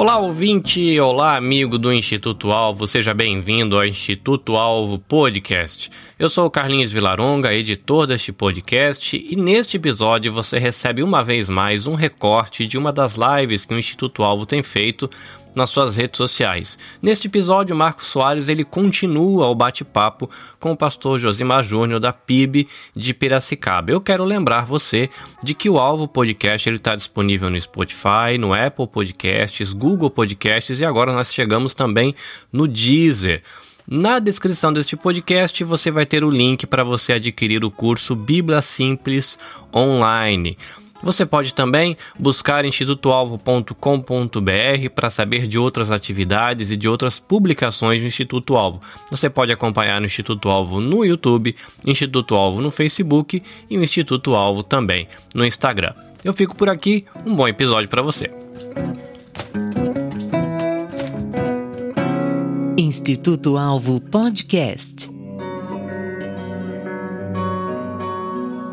Olá, ouvinte! Olá, amigo do Instituto Alvo, seja bem-vindo ao Instituto Alvo Podcast. Eu sou o Carlinhos Vilaronga, editor deste podcast, e neste episódio você recebe uma vez mais um recorte de uma das lives que o Instituto Alvo tem feito nas suas redes sociais. Neste episódio, Marcos Soares ele continua o bate-papo com o pastor Josimar Júnior da PIB de Piracicaba. Eu quero lembrar você de que o Alvo Podcast ele está disponível no Spotify, no Apple Podcasts, Google Podcasts e agora nós chegamos também no Deezer. Na descrição deste podcast você vai ter o link para você adquirir o curso Bíblia Simples online. Você pode também buscar institutoalvo.com.br para saber de outras atividades e de outras publicações do Instituto Alvo. Você pode acompanhar o Instituto Alvo no YouTube, Instituto Alvo no Facebook e o Instituto Alvo também no Instagram. Eu fico por aqui, um bom episódio para você. Instituto Alvo Podcast.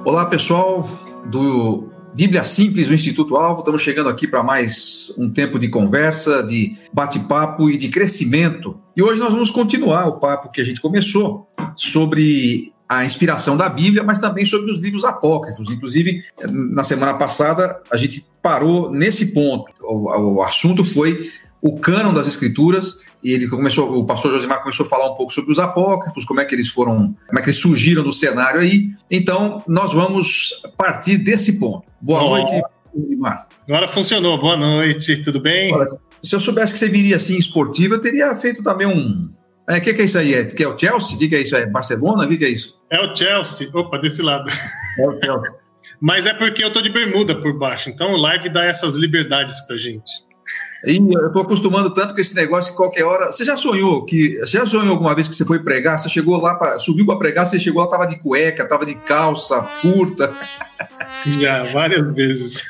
Olá pessoal do Bíblia Simples do Instituto Alvo. Estamos chegando aqui para mais um tempo de conversa, de bate-papo e de crescimento. E hoje nós vamos continuar o papo que a gente começou sobre a inspiração da Bíblia, mas também sobre os livros apócrifos. Inclusive, na semana passada, a gente parou nesse ponto. O, o assunto foi o cânon das escrituras e ele começou, o pastor Josimar começou a falar um pouco sobre os apócrifos, como é que eles foram, como é que eles surgiram no cenário aí. Então, nós vamos partir desse ponto. Boa Bom, noite, Josimar. Agora funcionou. Boa noite, tudo bem? Olha, se eu soubesse que você viria assim esportivo, eu teria feito também um. O é, que, que, é isso aí? É, que é o Chelsea? O que, que, é isso aí? Barcelona? O que, que, é isso? É o Chelsea. Opa, desse lado. É o Chelsea. Mas é porque eu tô de bermuda por baixo, então o live dá essas liberdades pra gente. E eu estou acostumando tanto com esse negócio que qualquer hora. Você já sonhou que. Você já sonhou alguma vez que você foi pregar? Você chegou lá, pra, subiu para pregar, você chegou lá, tava de cueca, tava de calça curta. Já, várias vezes.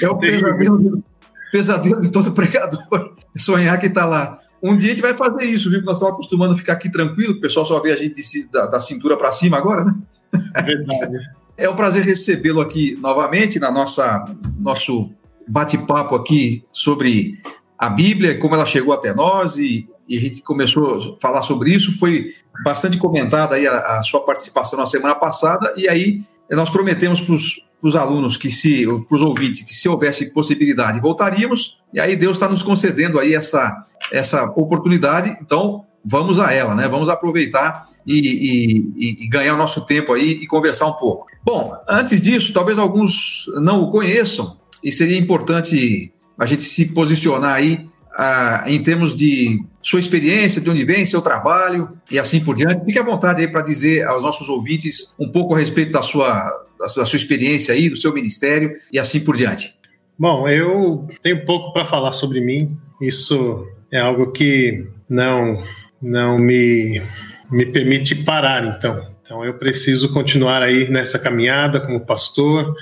É o pesadelo, pesadelo de todo pregador. Sonhar que tá lá. Um dia a gente vai fazer isso, viu? Nós estamos acostumando a ficar aqui tranquilo, o pessoal só vê a gente de, da, da cintura para cima agora, né? Verdade. É um prazer recebê-lo aqui novamente na nossa nosso bate-papo aqui sobre a Bíblia, como ela chegou até nós e, e, a gente começou a falar sobre isso. Foi bastante comentada aí a, a sua participação na semana passada e aí nós prometemos para os alunos que se, para os ouvintes, que se houvesse possibilidade, voltaríamos. E aí Deus está nos concedendo aí essa, essa oportunidade. Então vamos a ela, né? Vamos aproveitar e, e, e ganhar nosso tempo aí e conversar um pouco. Bom, antes disso, talvez alguns não o conheçam e seria importante a gente se posicionar aí ah, em termos de sua experiência, de onde vem, seu trabalho e assim por diante. Fique à vontade aí para dizer aos nossos ouvintes um pouco a respeito da sua, da sua, da sua experiência aí, do seu ministério e assim por diante. Bom, eu tenho pouco para falar sobre mim. Isso é algo que não, não me, me permite parar, então. Então eu preciso continuar aí nessa caminhada como pastor,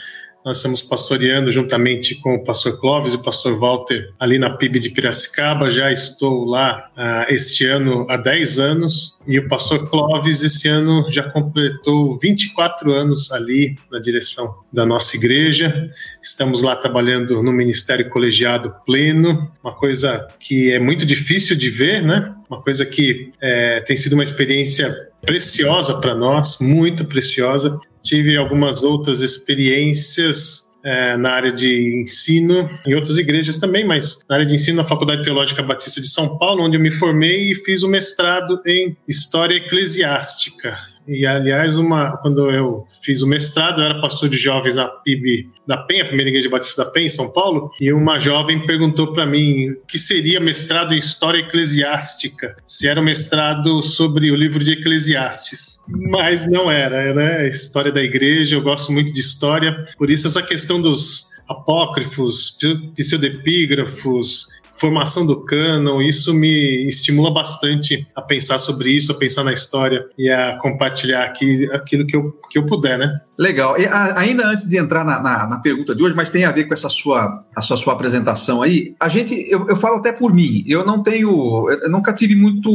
nós estamos pastoreando juntamente com o pastor Clóvis e o pastor Walter ali na PIB de Piracicaba. Já estou lá uh, este ano há 10 anos e o pastor Clóvis esse ano já completou 24 anos ali na direção da nossa igreja. Estamos lá trabalhando no ministério colegiado pleno, uma coisa que é muito difícil de ver, né? Uma coisa que é, tem sido uma experiência preciosa para nós, muito preciosa tive algumas outras experiências é, na área de ensino, em outras igrejas também, mas na área de ensino na Faculdade Teológica Batista de São Paulo, onde eu me formei e fiz o mestrado em História Eclesiástica. E, aliás, uma, quando eu fiz o mestrado, eu era pastor de jovens na PIB da Penha, a primeira igreja batista da Penha, em São Paulo, e uma jovem perguntou para mim o que seria mestrado em História Eclesiástica, se era um mestrado sobre o livro de Eclesiastes. Mas não era, né? História da igreja, eu gosto muito de história, por isso essa questão dos apócrifos, pseudepígrafos, formação do canon, isso me estimula bastante a pensar sobre isso, a pensar na história e a compartilhar aqui aquilo que eu, que eu puder, né? Legal. E a, ainda antes de entrar na, na, na, pergunta de hoje, mas tem a ver com essa sua, a sua, sua apresentação aí, a gente, eu, eu falo até por mim, eu não tenho, eu nunca tive muito,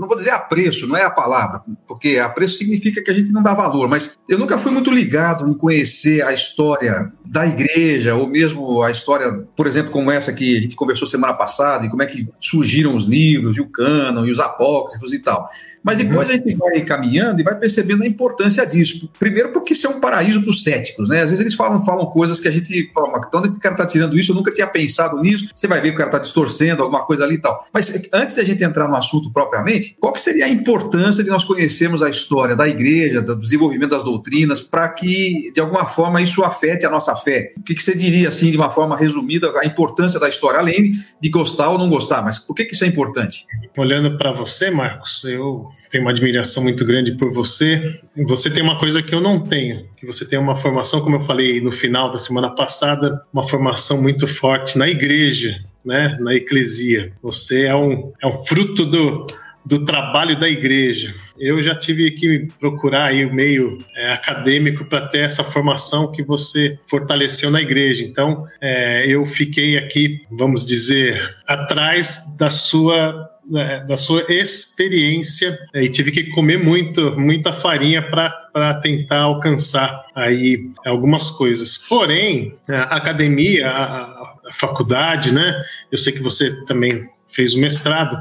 não vou dizer apreço, não é a palavra, porque apreço significa que a gente não dá valor, mas eu nunca fui muito ligado em conhecer a história da igreja, ou mesmo a história, por exemplo, como essa que a gente conversou semana passada, e como é que surgiram os livros, e o cânon, e os apócrifos e tal. Mas depois a gente vai caminhando e vai percebendo a importância disso. Primeiro, porque isso é um paraíso para os céticos, né? Às vezes eles falam, falam coisas que a gente fala, mas onde esse cara está tirando isso? Eu nunca tinha pensado nisso. Você vai ver que o cara está distorcendo alguma coisa ali e tal. Mas antes da gente entrar no assunto propriamente, qual que seria a importância de nós conhecermos a história da igreja, do desenvolvimento das doutrinas, para que, de alguma forma, isso afete a nossa fé? O que, que você diria, assim, de uma forma resumida, a importância da história, além de gostar ou não gostar? Mas por que, que isso é importante? Olhando para você, Marcos, eu tenho uma admiração muito grande por você. Você tem uma coisa que eu não tenho, que você tem uma formação, como eu falei no final da semana passada, uma formação muito forte na igreja, né, na eclesia. Você é um, é um fruto do, do trabalho da igreja. Eu já tive que procurar aí o meio é, acadêmico para ter essa formação que você fortaleceu na igreja. Então, é, eu fiquei aqui, vamos dizer, atrás da sua né, da sua experiência e tive que comer muito, muita farinha para tentar alcançar aí algumas coisas. Porém, a academia, a, a faculdade, né? Eu sei que você também fez o mestrado,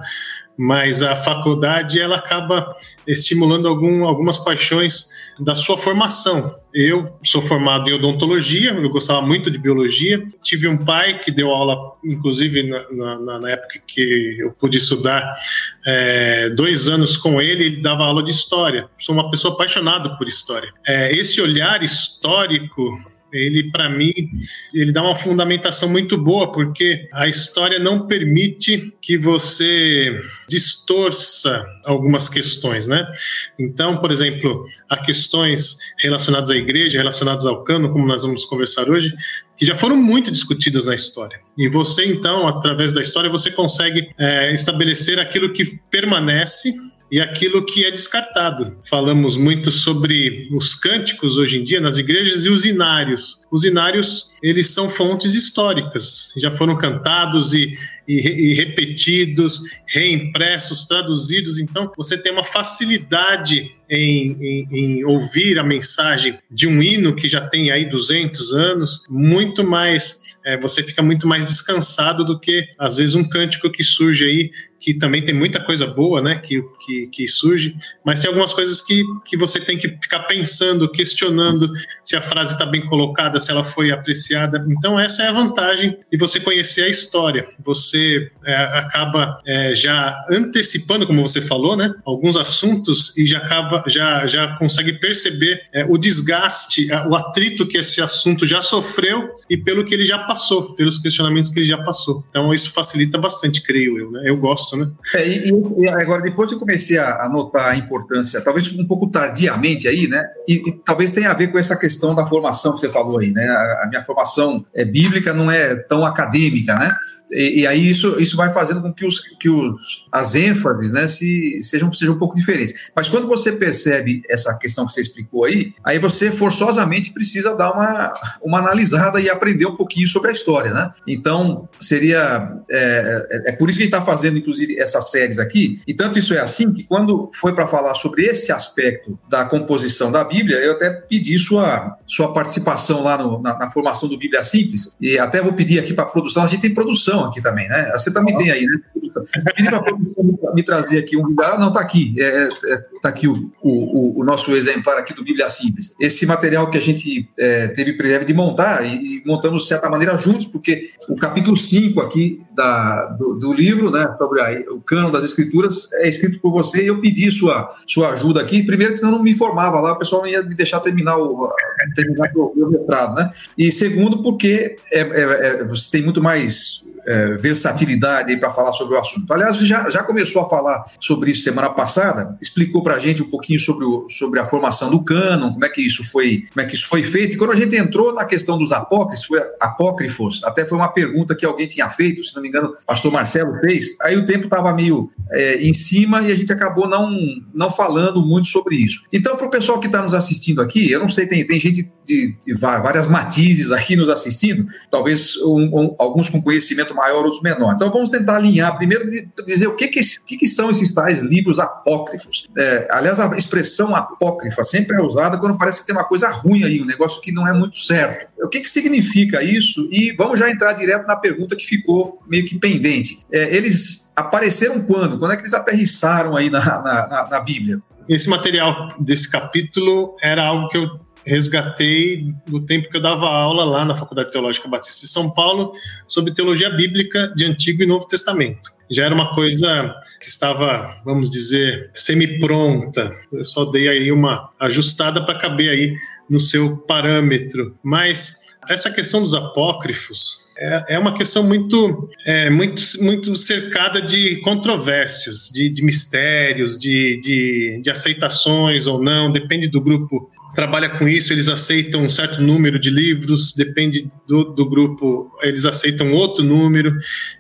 mas a faculdade ela acaba estimulando algum, algumas paixões da sua formação. Eu sou formado em odontologia, eu gostava muito de biologia. Tive um pai que deu aula, inclusive na, na, na época que eu pude estudar, é, dois anos com ele, ele dava aula de história. Sou uma pessoa apaixonada por história. É, esse olhar histórico ele para mim ele dá uma fundamentação muito boa porque a história não permite que você distorça algumas questões, né? Então, por exemplo, há questões relacionadas à igreja, relacionadas ao cano, como nós vamos conversar hoje, que já foram muito discutidas na história. E você, então, através da história, você consegue é, estabelecer aquilo que permanece e aquilo que é descartado. Falamos muito sobre os cânticos hoje em dia nas igrejas e os inários. Os inários, eles são fontes históricas, já foram cantados e, e, e repetidos, reimpressos, traduzidos. Então, você tem uma facilidade em, em, em, ouvir a mensagem de um hino que já tem aí 200 anos, muito mais. É, você fica muito mais descansado do que, às vezes, um cântico que surge aí que também tem muita coisa boa, né, que, que, que, surge, mas tem algumas coisas que, que você tem que ficar pensando, questionando se a frase está bem colocada, se ela foi apreciada. Então, essa é a vantagem de você conhecer a história. Você é, acaba é, já antecipando, como você falou, né, alguns assuntos e já acaba, já, já consegue perceber é, o desgaste, o atrito que esse assunto já sofreu e pelo que ele já passou, pelos questionamentos que ele já passou. Então, isso facilita bastante, creio eu, né? Eu gosto né? É, e, e, agora, depois eu comecei a, a notar a importância, talvez um pouco tardiamente aí, né? E, e, talvez tenha a ver com essa questão da formação que você falou aí, né? A, a minha formação é bíblica não é tão acadêmica, né? E, e, aí isso, isso vai fazendo com que, os, que os, as ênfases né, se, sejam, sejam um pouco diferentes. Mas quando você percebe essa questão que você explicou aí, aí você forçosamente precisa dar uma, uma analisada e aprender um pouquinho sobre a história. Né? Então, seria. É, é, é por isso que a gente está fazendo, inclusive, essas séries aqui. E tanto isso é assim que quando foi para falar sobre esse aspecto da composição da Bíblia, eu até pedi sua, sua participação lá no, na, na formação do Bíblia Simples. E até vou pedir aqui para a produção, a gente tem produção aqui também, né? Você também tem aí, né? Pedi para a produção me trazer aqui um Ah, não, está aqui. Está é, é, tá aqui o, o, o, nosso exemplar aqui do Bíblia Simples. Esse material que a gente é, teve privilégio de montar e, e, montamos de certa maneira juntos, porque o capítulo 5 aqui da, do, do, livro, né, sobre a, o cano das escrituras, é escrito por você e eu pedi sua, sua ajuda aqui. Primeiro, que senão não me informava lá, o pessoal ia me deixar terminar o, terminar o meu mestrado, né? E segundo, porque é, é, é, você tem muito mais é, versatilidade para falar sobre o assunto. Aliás, já, já começou a falar sobre isso semana passada, explicou para a gente um pouquinho sobre, o, sobre a formação do cânon, como é que isso foi, como é que isso foi feito. E quando a gente entrou na questão dos apócrifos, foi, apócrifos, até foi uma pergunta que alguém tinha feito, se não me engano, o pastor Marcelo fez. Aí o tempo estava meio é, em cima e a gente acabou não, não falando muito sobre isso. Então, para o pessoal que está nos assistindo aqui, eu não sei, tem, tem gente de, de várias matizes aqui nos assistindo, talvez um, um, alguns com conhecimento envolvimento maior, outros menor. Então vamos tentar alinhar, primeiro dizer o que, que, que, que são esses tais livros apócrifos. É, aliás, a expressão apócrifa sempre é usada quando parece que tem uma coisa ruim aí, um negócio que não é muito certo. O que, que significa isso? E vamos já entrar direto na pergunta que ficou meio que pendente. É, eles apareceram quando? Quando é que eles aterrissaram aí na, na, na, na Bíblia? Esse material desse capítulo era algo que eu resgatei do tempo que eu dava aula lá na Faculdade Teológica Batista de São Paulo sobre teologia bíblica de Antigo e Novo Testamento. Já era uma coisa que estava, vamos dizer, semi-pronta. Eu só dei aí uma ajustada para caber aí no seu parâmetro. Mas essa questão dos apócrifos é, é uma questão muito, é, muito, muito cercada de controvérsias, de, de mistérios, de, de, de aceitações ou não, depende do grupo trabalha com isso, eles aceitam um certo número de livros, depende do, do, grupo, eles aceitam outro número.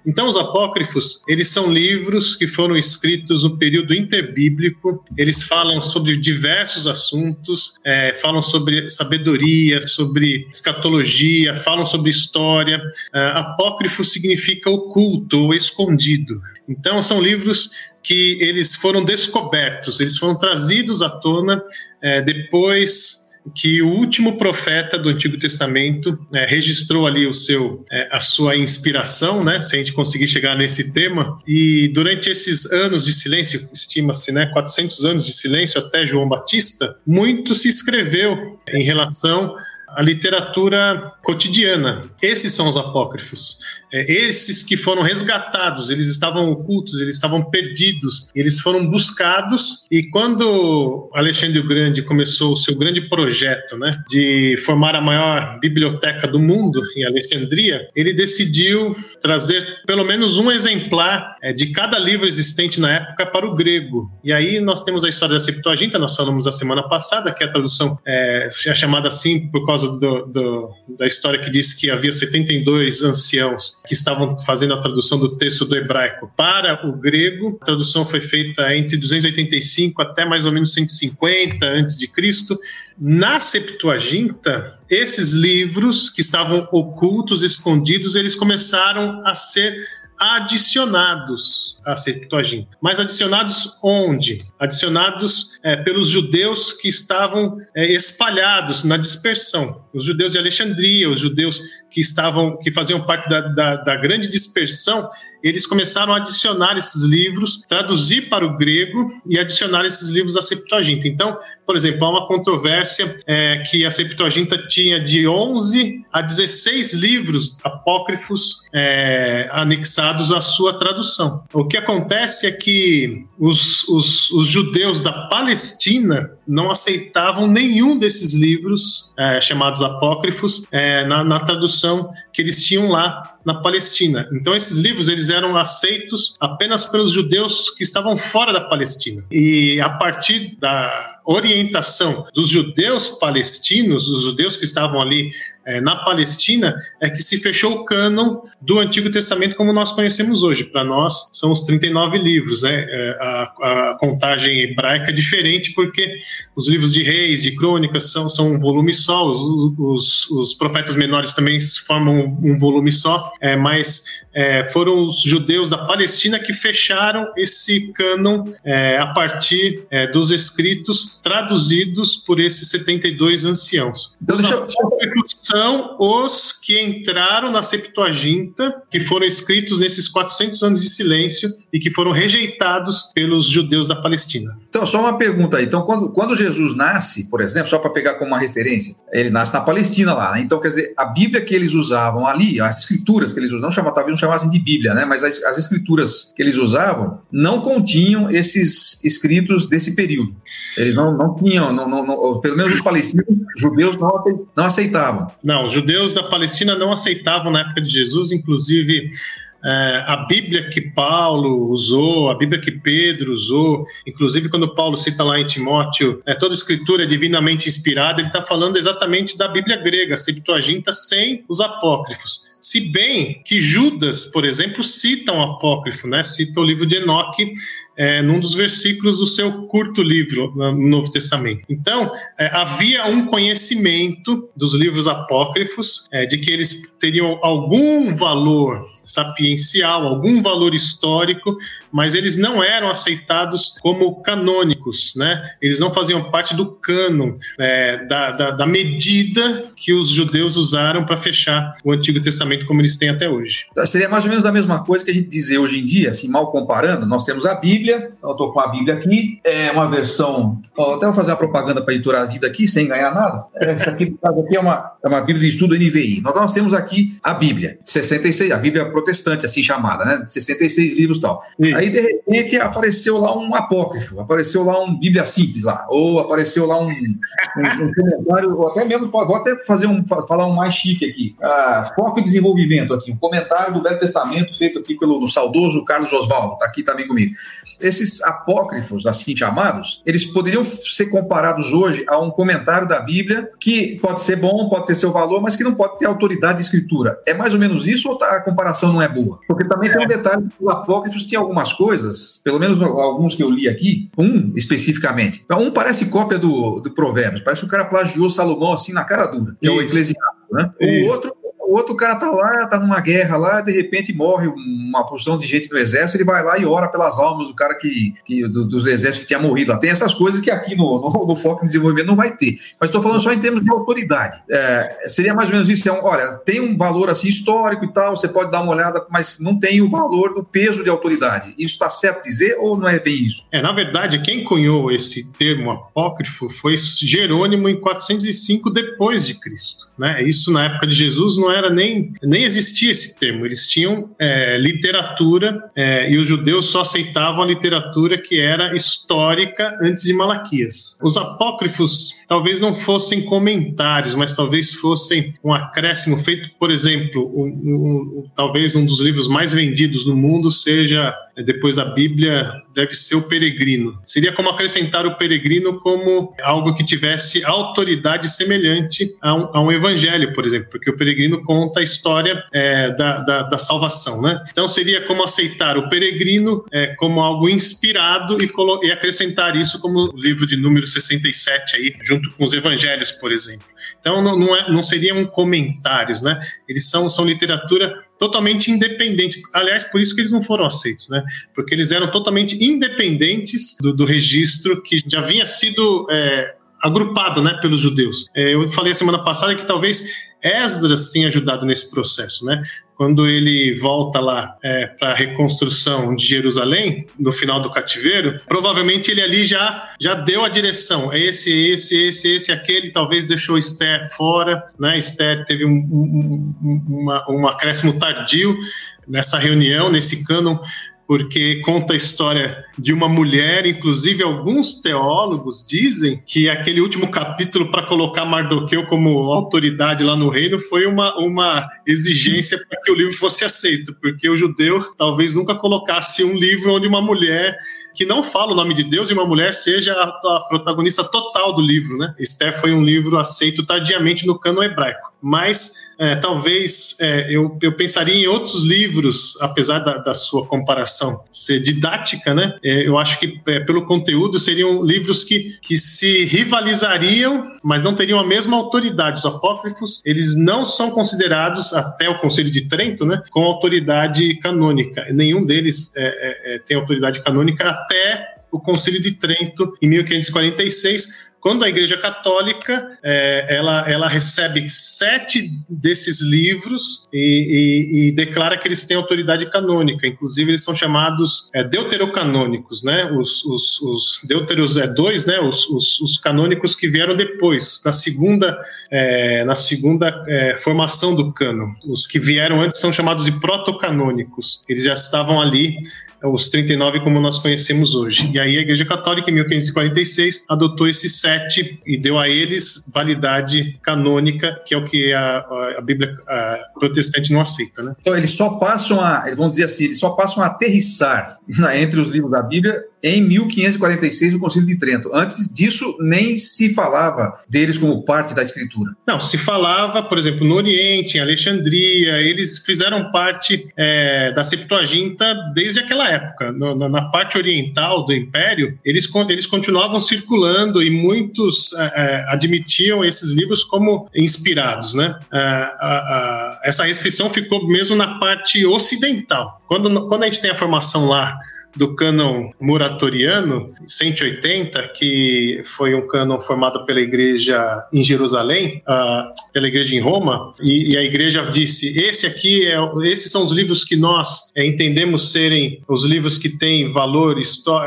Então, os apócrifos, eles são livros que foram escritos no período interbíblico, eles falam sobre diversos assuntos, é, falam sobre sabedoria, sobre escatologia, falam sobre história. É, apócrifo significa oculto ou escondido. Então, são livros que eles foram descobertos, eles foram trazidos à tona é, depois que o último profeta do Antigo Testamento é, registrou ali o seu, é, a sua inspiração, né, se a gente conseguir chegar nesse tema, e durante esses anos de silêncio, estima-se, né, 400 anos de silêncio até João Batista, muito se escreveu em relação à literatura cotidiana. Esses são os apócrifos é, esses que foram resgatados, eles estavam ocultos, eles estavam perdidos, eles foram buscados e quando Alexandre o Grande começou o seu grande projeto, né, de formar a maior biblioteca do mundo em Alexandria, ele decidiu trazer pelo menos um exemplar é, de cada livro existente na época para o grego. E aí nós temos a história da Septuaginta, nós falamos a semana passada, que é a tradução é, é chamada assim por causa do, do, da história que diz que havia 72 anciãos que estavam fazendo a tradução do texto do hebraico para o grego. A tradução foi feita entre 285 até mais ou menos 150 antes de Cristo. Na Septuaginta, esses livros que estavam ocultos, escondidos, eles começaram a ser adicionados à Septuaginta. Mas adicionados onde? Adicionados é, pelos judeus que estavam é, espalhados na dispersão. Os judeus de Alexandria, os judeus que estavam, que faziam parte da, da, da grande dispersão, eles começaram a adicionar esses livros, traduzir para o grego e adicionar esses livros à Septuaginta. Então, por exemplo, há uma controvérsia é, que a Septuaginta tinha de 11 a 16 livros apócrifos é, anexados à sua tradução. O que acontece é que os, os, os judeus da Palestina não aceitavam nenhum desses livros é, chamados apócrifos é, na, na tradução que eles tinham lá na Palestina. Então esses livros eles eram aceitos apenas pelos judeus que estavam fora da Palestina. E a partir da orientação dos judeus palestinos, os judeus que estavam ali é, na Palestina, é que se fechou o cânon do Antigo Testamento como nós conhecemos hoje. Para nós, são os 39 livros. Né? É, a, a, contagem hebraica é diferente porque os livros de reis, de crônicas, são, são um volume só, os, os, os profetas menores também formam um volume só, é, mas é, foram os judeus da Palestina que fecharam esse cânon é, a partir é, dos escritos traduzidos por esses 72 anciãos. Então, os eu... são os que entraram na Septuaginta, que foram escritos nesses 400 anos de silêncio e que foram rejeitados pelos judeus da Palestina. Então, só uma pergunta aí. Então, quando, quando Jesus nasce, por exemplo, só para pegar como uma referência, ele nasce na Palestina lá, né? Então, quer dizer, a Bíblia que eles usavam ali, as escrituras que eles usavam, não chama, talvez não chamassem de Bíblia, né? Mas as, as escrituras que eles usavam não continham esses escritos desse período. Eles não, não tinham, não, não, não, pelo menos os palestinos, judeus não aceitavam. Não, os judeus da Palestina não aceitavam na época de Jesus, inclusive é, a Bíblia que Paulo usou, a Bíblia que Pedro usou, inclusive quando Paulo cita lá em Timóteo, é, toda escritura é divinamente inspirada, ele está falando exatamente da Bíblia grega, Septuaginta, sem os apócrifos Se bem que Judas, por exemplo, cita um apócrifo, né? cita o livro de Enoque é, num dos versículos do seu curto livro no Novo Testamento. Então, é, havia um conhecimento dos livros apócrifos é, de que eles teriam algum valor sapiencial, algum valor histórico, mas eles não eram aceitados como canônicos, né? Eles não faziam parte do cânon, é, da, da, da, medida que os judeus usaram para fechar o Antigo Testamento como eles têm até hoje. Seria mais ou menos a mesma coisa que a gente dizer hoje em dia, assim, mal comparando, nós temos a Bíblia, eu estou com a Bíblia aqui, é uma versão, ó, até vou fazer uma propaganda para editora a vida aqui, sem ganhar nada, essa aqui, aqui é, uma, é uma Bíblia de estudo NVI, nós, nós temos aqui a Bíblia, 66, a Bíblia protestante, assim chamada, né? 66 livros e tal. Isso. Aí, de repente, apareceu lá um apócrifo, apareceu lá um Bíblia simples lá, ou apareceu lá um, um, um comentário, ou até mesmo, vou até fazer um, falar um mais chique aqui. Ah, foco e desenvolvimento aqui, um comentário do Velho Testamento feito aqui pelo no saudoso Carlos Oswaldo, tá aqui também comigo. Esses apócrifos, assim chamados, eles poderiam ser comparados hoje a um comentário da Bíblia que pode ser bom, pode ter seu valor, mas que não pode ter autoridade de escritura. É mais ou menos isso ou tá, a comparação não é boa? Porque também é. tem um detalhe que os apócrifos tinham algumas coisas, pelo menos alguns que eu li aqui, um especificamente. Então, um parece cópia do, do Provérbios, parece que o cara plagiou Salomão assim na cara dura, que isso. é o Eclesiástico, né? O outro o outro cara tá lá, tá numa guerra lá, de repente morre uma porção de gente do exército, ele vai lá e ora pelas almas do cara que, que do, dos exércitos que tinha morrido lá. Tem essas coisas que aqui no, no, no Foco em Desenvolvimento não vai ter. Mas estou falando só em termos de autoridade. É, seria mais ou menos isso. É um, olha, tem um valor assim histórico e tal, você pode dar uma olhada, mas não tem o valor do peso de autoridade. Isso está certo dizer ou não é bem isso? É, na verdade, quem cunhou esse termo apócrifo foi Jerônimo em 405 depois de Cristo. Né? Isso na época de Jesus não era nem, nem existia esse termo. Eles tinham é, literatura é, e os judeus só aceitavam a literatura que era histórica antes de Malaquias. Os apócrifos talvez não fossem comentários, mas talvez fossem um acréscimo feito, por exemplo, um, um, talvez um dos livros mais vendidos no mundo seja depois da Bíblia deve ser o peregrino. Seria como acrescentar o peregrino como algo que tivesse autoridade semelhante a um, a um evangelho, por exemplo, porque o peregrino conta a história é, da, da, da, salvação, né? Então seria como aceitar o peregrino é, como algo inspirado e, e acrescentar isso como o livro de número 67 aí, junto com os evangelhos, por exemplo. Então não, não, é, não seriam comentários, né? Eles são, são literatura totalmente independente. Aliás, por isso que eles não foram aceitos, né? Porque eles eram totalmente independentes do, do registro que já havia sido é, agrupado, né, pelos judeus. É, eu falei semana passada que talvez Esdras tenha ajudado nesse processo, né? Quando ele volta lá é, para a reconstrução de Jerusalém, no final do cativeiro, provavelmente ele ali já, já deu a direção. É esse, esse, esse, esse, aquele, talvez deixou Esther fora, né? Esther teve um, um, um, uma, um acréscimo tardio nessa reunião, nesse cânon porque conta a história de uma mulher, inclusive alguns teólogos dizem que aquele último capítulo para colocar Mardoqueu como autoridade lá no reino foi uma, uma exigência para que o livro fosse aceito, porque o judeu talvez nunca colocasse um livro onde uma mulher que não fala o nome de Deus e uma mulher seja a, a protagonista total do livro, né? Esther foi um livro aceito tardiamente no cano hebraico, mas é, talvez é, eu, eu pensaria em outros livros, apesar da, da sua comparação ser didática, né? É, eu acho que é, pelo conteúdo seriam livros que, que se rivalizariam, mas não teriam a mesma autoridade. Os apócrifos, eles não são considerados, até o Conselho de Trento, né, com autoridade canônica. Nenhum deles é, é, tem autoridade canônica até o Concílio de Trento, em 1546, quando a Igreja Católica é, ela, ela recebe sete desses livros e, e, e, declara que eles têm autoridade canônica. Inclusive, eles são chamados é, deuterocanônicos, né? Os, os, os deuteros é dois, né? Os, os, os, canônicos que vieram depois, na segunda, é, na segunda é, formação do cano. Os que vieram antes são chamados de protocanônicos. Eles já estavam ali os 39 como nós conhecemos hoje. E aí a Igreja Católica, em 1546, adotou esses sete e deu a eles validade canônica, que é o que a, a Bíblia a protestante não aceita. Né? Então eles só passam a, vamos dizer assim, eles só passam a aterrissar né, entre os livros da Bíblia em 1546 no Concílio de Trento. Antes disso, nem se falava deles como parte da Escritura. Não, se falava, por exemplo, no Oriente, em Alexandria, eles fizeram parte é, da Septuaginta desde aquela época. No, na, na, parte oriental do Império, eles, eles continuavam circulando e muitos é, é admitiam esses livros como inspirados, né? É, a, a, essa restrição ficou mesmo na parte ocidental. Quando, quando a gente tem a formação lá do cânon muratoriano 180, que foi um cânon formado pela igreja em Jerusalém, uh, pela igreja em Roma, e, e, a igreja disse: esse aqui é, esses são os livros que nós é, entendemos serem os livros que têm valor,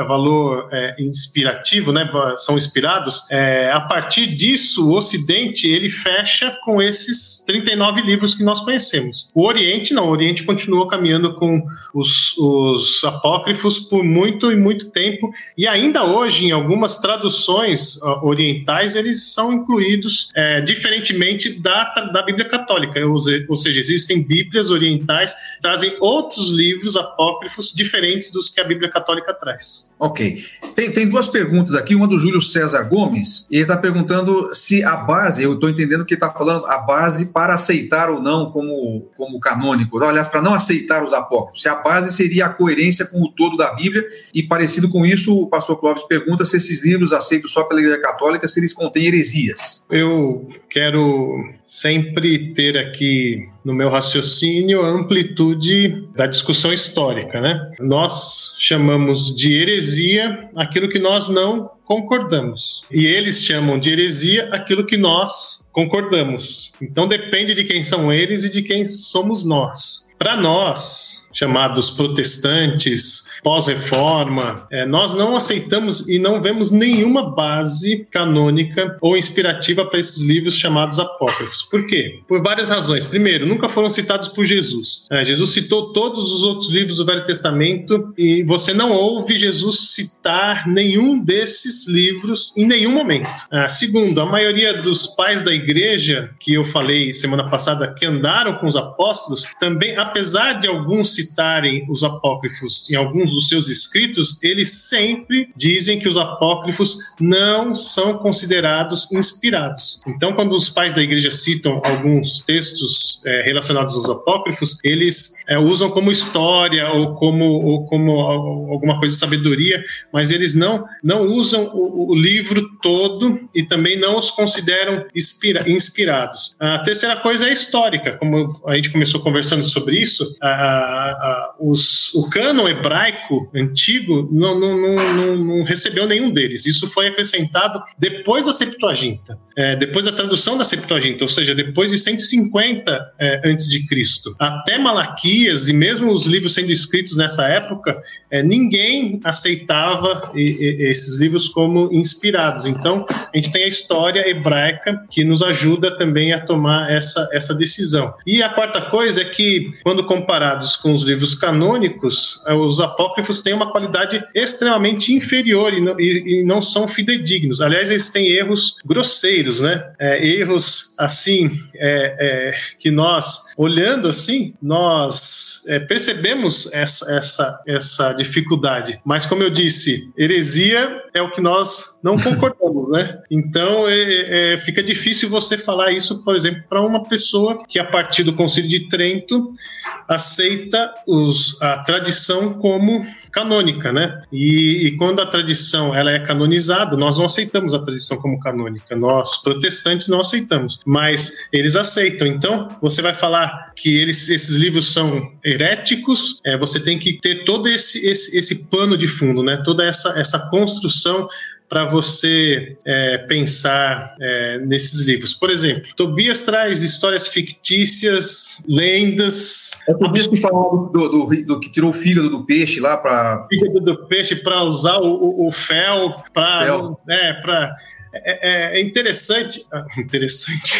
valor é, inspirativo, né? São inspirados. É, a partir disso, o Ocidente ele fecha com esses 39 livros que nós conhecemos. O Oriente não, o Oriente continuou caminhando com os, os apócrifos por muito e muito tempo, e ainda hoje, em algumas traduções orientais, eles são incluídos é, diferentemente da, da Bíblia Católica, ou, seja, existem Bíblias orientais trazem outros livros apócrifos diferentes dos que a Bíblia Católica traz. Ok. Tem, tem duas perguntas aqui, uma do Júlio César Gomes, e ele está perguntando se a base, eu estou entendendo que ele está falando, a base para aceitar ou não como, como canônico, aliás, para não aceitar os apócrifos, se a base seria a coerência com o todo da Bíblia, e parecido com isso, o pastor Clóvis pergunta se esses livros aceitos só pela Igreja Católica, se eles contêm heresias. Eu quero sempre ter aqui no meu raciocínio a amplitude da discussão histórica, né? Nós chamamos de heresia aquilo que nós não concordamos. E eles chamam de heresia aquilo que nós concordamos. Então depende de quem são eles e de quem somos nós. Para nós, chamados protestantes, pós-reforma, é, nós não aceitamos e não vemos nenhuma base canônica ou inspirativa para esses livros chamados apócrifos. Por quê? Por várias razões. Primeiro, nunca foram citados por Jesus. É, Jesus citou todos os outros livros do Velho Testamento e você não ouve Jesus citar nenhum desses livros em nenhum momento. É, segundo, a maioria dos pais da igreja, que eu falei semana passada, que andaram com os apóstolos, também, apesar de alguns citarem os apócrifos em alguns dos seus escritos, eles sempre dizem que os apócrifos não são considerados inspirados. Então, quando os pais da igreja citam alguns textos é, relacionados aos apócrifos, eles é, usam como história ou como, ou como alguma coisa de sabedoria, mas eles não, não usam o, o livro todo e também não os consideram inspira, inspirados. A terceira coisa é histórica, como a gente começou conversando sobre isso, a, a, os, o cânon hebraico antigo não, não, não, não, recebeu nenhum deles. Isso foi acrescentado depois da Septuaginta, é, depois da tradução da Septuaginta, ou seja, depois de 150 é, antes de Cristo. Até Malaquias e mesmo os livros sendo escritos nessa época, é, ninguém aceitava e, e, esses livros como inspirados. Então, a gente tem a história hebraica que nos ajuda também a tomar essa, essa decisão. E a quarta coisa é que, quando comparados com os livros canônicos, os apóstolos apócrifos têm uma qualidade extremamente inferior e não, e, e não são fidedignos. Aliás, eles têm erros grosseiros, né? É, erros assim é, é, que nós, olhando assim, nós é, percebemos essa, essa, essa dificuldade. Mas como eu disse, heresia é o que nós não concordamos, né? Então é, é, fica difícil você falar isso, por exemplo, para uma pessoa que a partir do Concílio de Trento aceita os, a tradição como canônica, né? E, e, quando a tradição ela é canonizada, nós não aceitamos a tradição como canônica. Nós protestantes não aceitamos, mas eles aceitam. Então você vai falar que eles, esses livros são heréticos. É, você tem que ter todo esse, esse, esse pano de fundo, né? Toda essa essa construção para você é, pensar é, nesses livros. Por exemplo, Tobias traz histórias fictícias, lendas. É Tobias que falou do, do, do, que tirou o fígado do peixe lá para. Fígado do peixe para usar o, o, o fel para. É, pra, é, é, é interessante. Ah, interessante.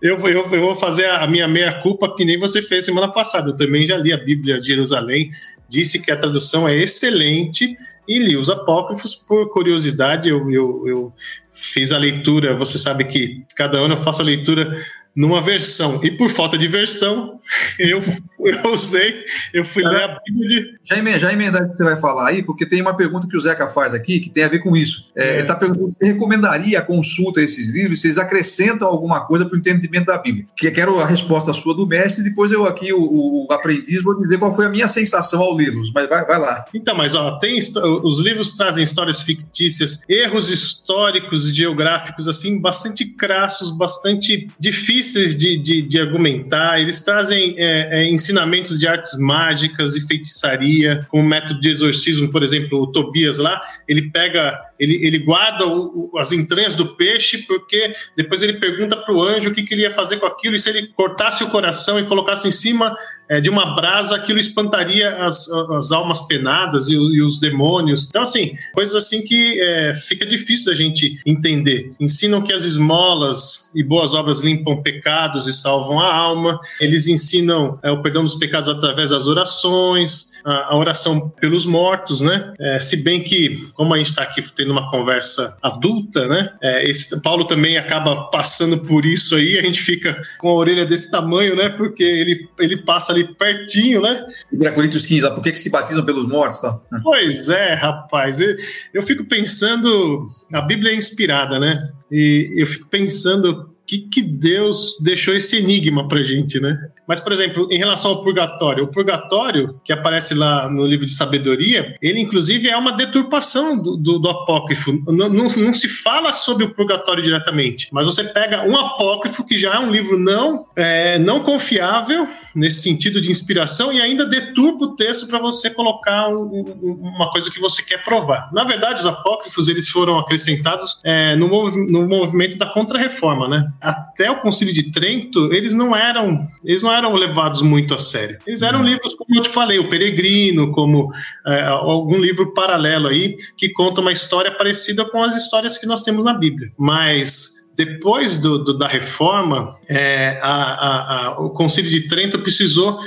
Eu, eu, eu, vou fazer a minha meia-culpa que nem você fez semana passada. Eu também já li a Bíblia de Jerusalém, disse que a tradução é excelente e li os apócrifos por curiosidade. Eu, eu, eu fiz a leitura, você sabe que cada ano eu faço a leitura numa versão. E por falta de versão, eu, eu usei, eu fui ler a Bíblia de. Já, emenda, já emendar o que você vai falar aí, porque tem uma pergunta que o Zeca faz aqui que tem a ver com isso. É, é. Ele está perguntando se recomendaria a consulta desses livros, se eles acrescentam alguma coisa para o entendimento da Bíblia. Que quero a resposta sua do mestre, depois eu aqui, o, o, aprendiz, vou dizer qual foi a minha sensação ao lê-los. Mas vai, vai lá. Então, mas ó, tem os livros trazem histórias fictícias, erros históricos e geográficos, assim, bastante crassos, bastante difíceis de, de, de argumentar. Eles trazem é, é, ensinamentos de artes mágicas e feitiçaria, como método de exorcismo, por exemplo, o Tobias lá, ele pega ele, ele guarda o, o, as entranhas do peixe, porque depois ele pergunta para o anjo o que, que, ele ia fazer com aquilo, e se ele cortasse o coração e colocasse em cima é, de uma brasa, aquilo espantaria as, as almas penadas e, e, os demônios. Então, assim, coisas assim que é, fica difícil da gente entender. Ensinam que as esmolas e boas obras limpam pecados e salvam a alma. Eles ensinam é, o perdão dos pecados através das orações, a, a oração pelos mortos, né? É, se bem que, como a gente está aqui tendo uma conversa adulta, né? É, esse, Paulo também acaba passando por isso aí, a gente fica com a orelha desse tamanho, né? Porque ele, ele passa ali pertinho, né? E Coríntios 15, lá, por que, que se batizam pelos mortos? Tá? Pois é, rapaz. Eu, eu fico pensando, a Bíblia é inspirada, né? E eu fico pensando que, que Deus deixou esse enigma para gente, né? Mas, por exemplo, em relação ao purgatório, o purgatório, que aparece lá no livro de sabedoria, ele inclusive é uma deturpação do, do, do apócrifo. Não, não, não, se fala sobre o purgatório diretamente, mas você pega um apócrifo que já é um livro não, é, não confiável, nesse sentido de inspiração, e ainda deturpa o texto para você colocar um, um, uma coisa que você quer provar. Na verdade, os apócrifos eles foram acrescentados é, no, no movimento da contra-reforma, né? Até o Concílio de Trento, eles não eram, eles não eram levados muito a sério. Eles eram livros, como eu te falei, o Peregrino, como é, algum livro paralelo aí, que conta uma história parecida com as histórias que nós temos na Bíblia. Mas depois do, do, da reforma, é, a, a, a, o Concílio de Trento precisou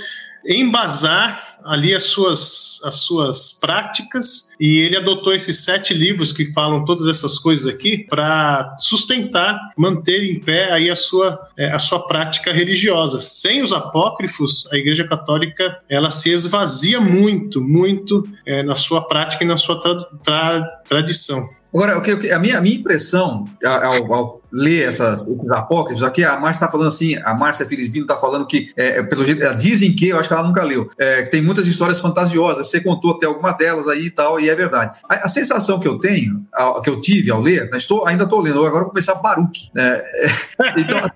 embasar ali as suas, as suas práticas e ele adotou esses sete livros que falam todas essas coisas aqui para sustentar, manter em pé aí a sua, é, a sua prática religiosa. Sem os apócrifos, a Igreja Católica ela se esvazia muito, muito é, na sua prática e na sua tra tra tradição. Agora, a minha, a minha impressão ao, ao ler essas, esses apócrifos, aqui a Márcia está falando assim, a Márcia Felizbino está falando que, é, é, pelo jeito, dizem que, eu acho que ela nunca leu, é, que tem muitas histórias fantasiosas, você contou até alguma delas aí e tal, e é verdade. A, a sensação que eu tenho, a, que eu tive ao ler, né, estou, ainda estou lendo, agora vou começar Baruch, né, então, a,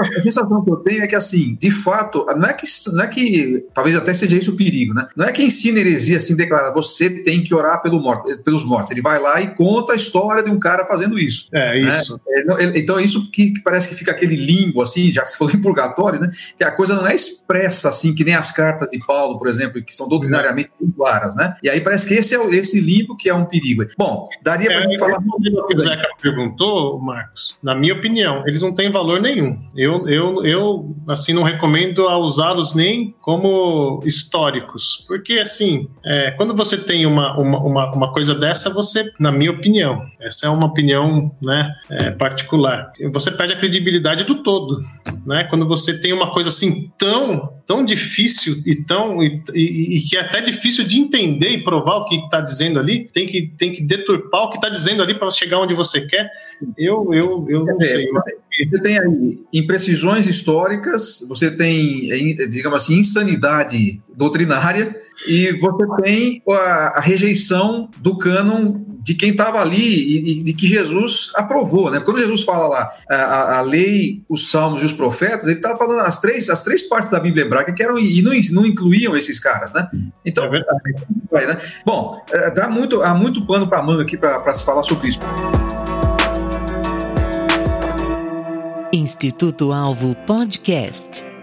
a sensação que eu tenho é que, assim, de fato, não é que, não é que talvez até seja isso o perigo, né, não é que ensina heresia assim, declara, você tem que orar pelo morto, pelos mortos, ele vai lá e conta a história de um cara fazendo isso. É, né? isso. Ele, então, é isso que, que, parece que fica aquele limbo, assim, já que se falou em purgatório, né? Que a coisa não é expressa, assim, que nem as cartas de Paulo, por exemplo, que são doutrinariamente muito claras, né? E aí parece que esse é esse limbo que é um perigo. Bom, daria para é, falar. O que o Zeca perguntou, Marcos, na minha opinião, eles não têm valor nenhum. Eu, eu, eu assim, não recomendo a usá-los nem como históricos, porque, assim, é, quando você tem uma, uma, uma, uma coisa dessa, você, na minha opinião, essa é uma opinião né, é, particular você perde a credibilidade do todo, né? Quando você tem uma coisa assim tão, tão difícil e tão e, e, e que é até difícil de entender e provar o que está dizendo ali, tem que tem que deturpar o que está dizendo ali para chegar onde você quer. Eu eu, eu não é, sei. Você tem aí imprecisões históricas, você tem, digamos assim, insanidade doutrinária e você tem a, a rejeição do cânon de quem estava ali e, e, que Jesus aprovou, né? Quando Jesus fala lá a, a lei, os salmos e os profetas, ele estava falando as três, as três partes da Bíblia hebraica que eram e não, não incluíam esses caras, né? Então, é vai, né? bom, é, dá muito, há muito pano para manga aqui para se falar sobre isso. Instituto Alvo Podcast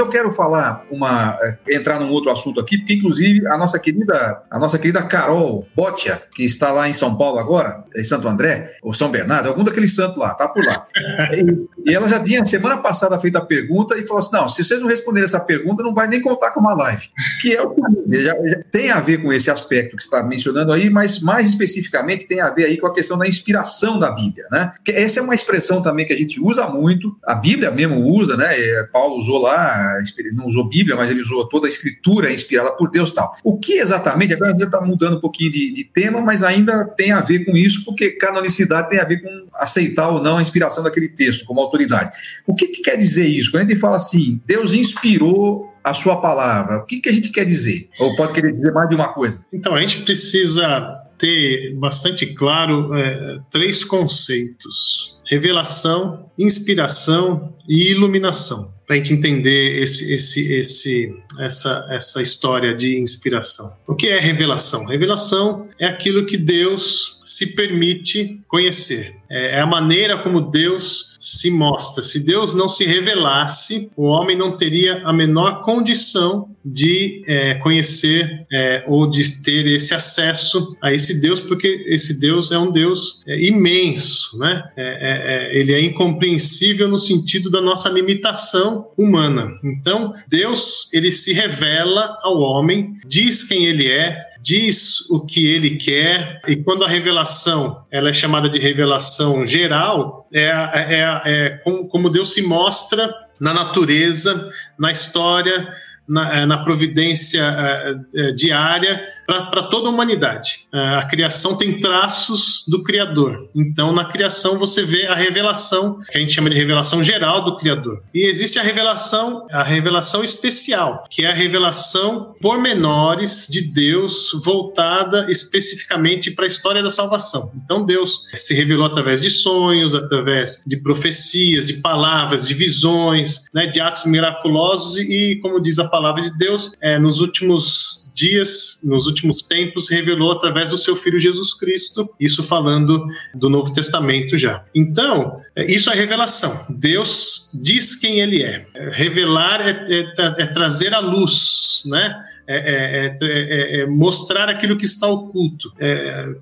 eu quero falar uma eh, entrar num outro assunto aqui, porque inclusive a nossa querida a nossa querida Carol Botia, que está lá em São Paulo agora, em Santo André ou São Bernardo, algum daqueles santos lá, tá por lá. e, E ela já tinha, semana passada, feito a pergunta e falou assim: não, se vocês não responderem essa pergunta, não vai nem contar com uma live. Que é o que já, já tem a ver com esse aspecto que está mencionando aí, mas mais especificamente tem a ver aí com a questão da inspiração da Bíblia, né? Que essa é uma expressão também que a gente usa muito, a Bíblia mesmo usa, né? É, Paulo usou lá, não usou Bíblia, mas ele usou toda a escritura inspirada por Deus tal. O que exatamente, agora gente está mudando um pouquinho de, de tema, mas ainda tem a ver com isso, porque canonicidade tem a ver com aceitar ou não a inspiração daquele texto como autoridade. O que, que quer dizer isso? Quando a gente fala assim, Deus inspirou a sua palavra, o que, que a gente quer dizer? Ou pode querer dizer mais de uma coisa? Então, a gente precisa ter bastante claro é, três conceitos: revelação, inspiração e iluminação para a gente entender esse, esse, esse, essa, essa história de inspiração. O que é revelação? Revelação é aquilo que Deus se permite conhecer. É, é a maneira como Deus se mostra. Se Deus não se revelasse, o homem não teria a menor condição de é, conhecer é, ou de ter esse acesso a esse Deus, porque esse Deus é um Deus é, imenso, né? É, é, ele é incompreensível no sentido da nossa limitação humana. Então, Deus ele se revela ao homem, diz quem ele é, diz o que ele quer e quando a revelação ela é chamada de revelação geral é, é, é como, como Deus se mostra na natureza, na história, na, eh, na providência uh, diária para toda a humanidade. A criação tem traços do Criador. Então, na criação, você vê a revelação, que a gente chama de revelação geral do Criador. E existe a revelação, a revelação especial, que é a revelação pormenores de Deus voltada especificamente para a história da salvação. Então, Deus se revelou através de sonhos, através de profecias, de palavras, de visões, né, de atos miraculosos e, como diz a palavra de Deus, é, nos últimos dias, nos últimos tempos, revelou através do seu Filho Jesus Cristo, isso falando do Novo Testamento já. Então, é, isso é revelação. Deus diz quem ele é. Revelar é, é, é trazer a luz, né? É, é, é, mostrar aquilo que está oculto.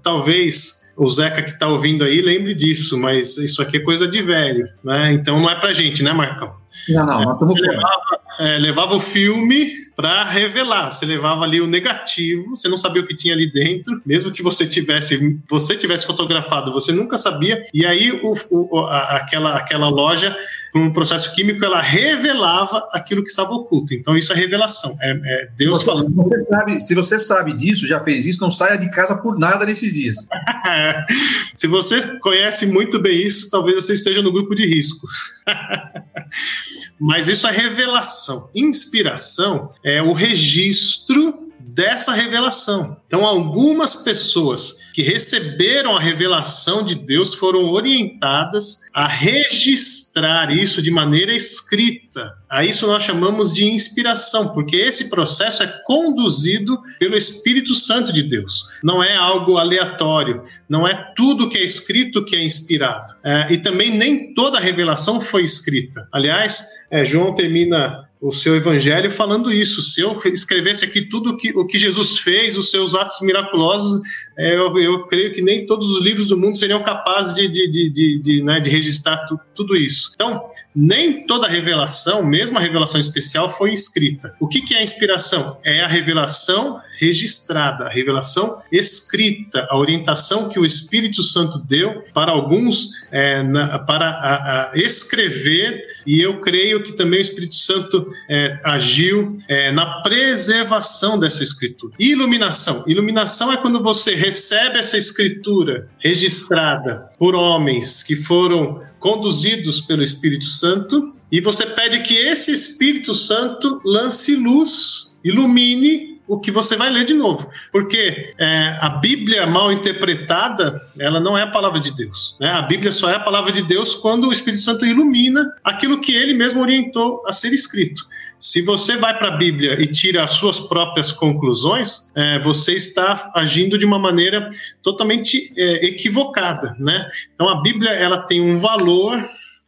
talvez o Zeca que está ouvindo aí lembre disso, mas isso aqui é coisa de velho, né? Então não é pra gente, né, Marcão? Não, não, nós estamos levava, é, levava o filme para revelar. Você levava ali o negativo, você não sabia o que tinha ali dentro, mesmo que você tivesse você tivesse fotografado, você nunca sabia. E aí o, o, a, aquela, aquela loja um processo químico, ela revelava aquilo que estava oculto. Então, isso é revelação. É, é Deus você, falando. Você sabe, se você sabe disso, já fez isso, não saia de casa por nada nesses dias. se você conhece muito bem isso, talvez você esteja no grupo de risco. Mas isso é revelação. Inspiração é o registro dessa revelação. Então, algumas pessoas que receberam a revelação de Deus foram orientadas a registrar isso de maneira escrita. A isso nós chamamos de inspiração, porque esse processo é conduzido pelo Espírito Santo de Deus. Não é algo aleatório, não é tudo que é escrito que é inspirado. É, e também nem toda a revelação foi escrita. Aliás, é, João termina o seu evangelho falando isso. Se eu escrevesse aqui tudo que, o que Jesus fez, os seus atos miraculosos, é, eu, eu, creio que nem todos os livros do mundo seriam capazes de, de, de, de, de, né, registrar tu, tudo isso. Então, nem toda revelação, mesmo a revelação especial, foi escrita. O que, que é a inspiração? É a revelação registrada, a revelação escrita, a orientação que o Espírito Santo deu para alguns é, na, para a, a escrever, e eu creio que também o Espírito Santo é, agiu é, na preservação dessa escritura. Iluminação. Iluminação é quando você recebe essa escritura registrada por homens que foram conduzidos pelo Espírito Santo e você pede que esse Espírito Santo lance luz, ilumine o que você vai ler de novo. Porque é, a Bíblia mal interpretada, ela não é a palavra de Deus. Né? A Bíblia só é a palavra de Deus quando o Espírito Santo ilumina aquilo que ele mesmo orientou a ser escrito. Se você vai para a Bíblia e tira as suas próprias conclusões, é, você está agindo de uma maneira totalmente é, equivocada, né? Então a Bíblia ela tem um valor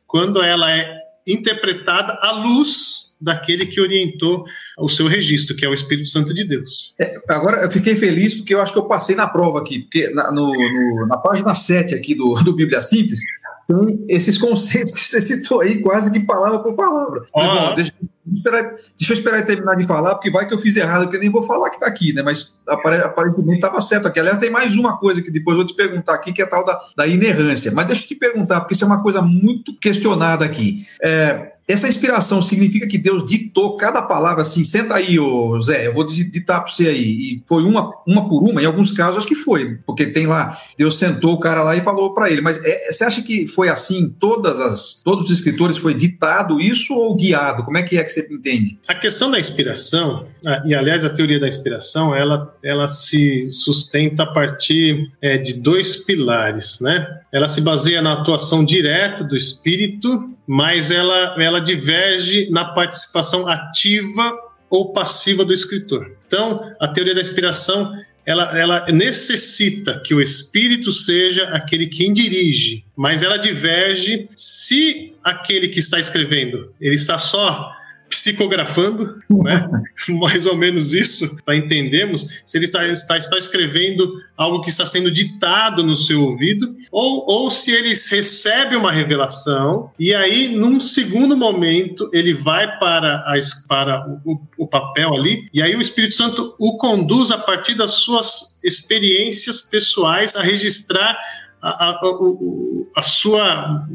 quando ela é interpretada à luz daquele que orientou o seu registro, que é o Espírito Santo de Deus. É, agora eu fiquei feliz porque eu acho que eu passei na prova aqui, porque na, no, no, na página 7 aqui do, do Bíblia Simples, tem esses conceitos que você citou aí, quase que palavra por palavra. Bom, deixa, esperar, deixa eu esperar terminar de falar, porque vai que eu fiz errado, que eu nem vou falar que está aqui, né? Mas aparentemente estava certo aqui. Aliás, tem mais uma coisa que depois eu vou te perguntar aqui, que é a tal da, da inerrância. Mas deixa eu te perguntar, porque isso é uma coisa muito questionada aqui. É, essa inspiração significa que Deus ditou cada palavra assim, senta aí, ô Zé, eu vou ditar para você aí. E foi uma, uma por uma, em alguns casos acho que foi, porque tem lá, Deus sentou o cara lá e falou para ele. Mas é, você acha que foi assim, todas as, todos os escritores foi ditado isso ou guiado? Como é que é que você entende? A questão da inspiração, e aliás a teoria da inspiração, ela, ela se sustenta a partir é, de dois pilares, né? Ela se baseia na atuação direta do Espírito, mas ela, ela diverge na participação ativa ou passiva do escritor. Então, a teoria da inspiração ela, ela necessita que o espírito seja aquele quem dirige, mas ela diverge se aquele que está escrevendo ele está só psicografando, né? mais ou menos isso, para entendermos se ele está, está, está, escrevendo algo que está sendo ditado no seu ouvido, ou, ou se ele recebe uma revelação e aí, num segundo momento, ele vai para, a, para o, o papel ali, e aí o Espírito Santo o conduz a partir das suas experiências pessoais a registrar a, a, a, sua.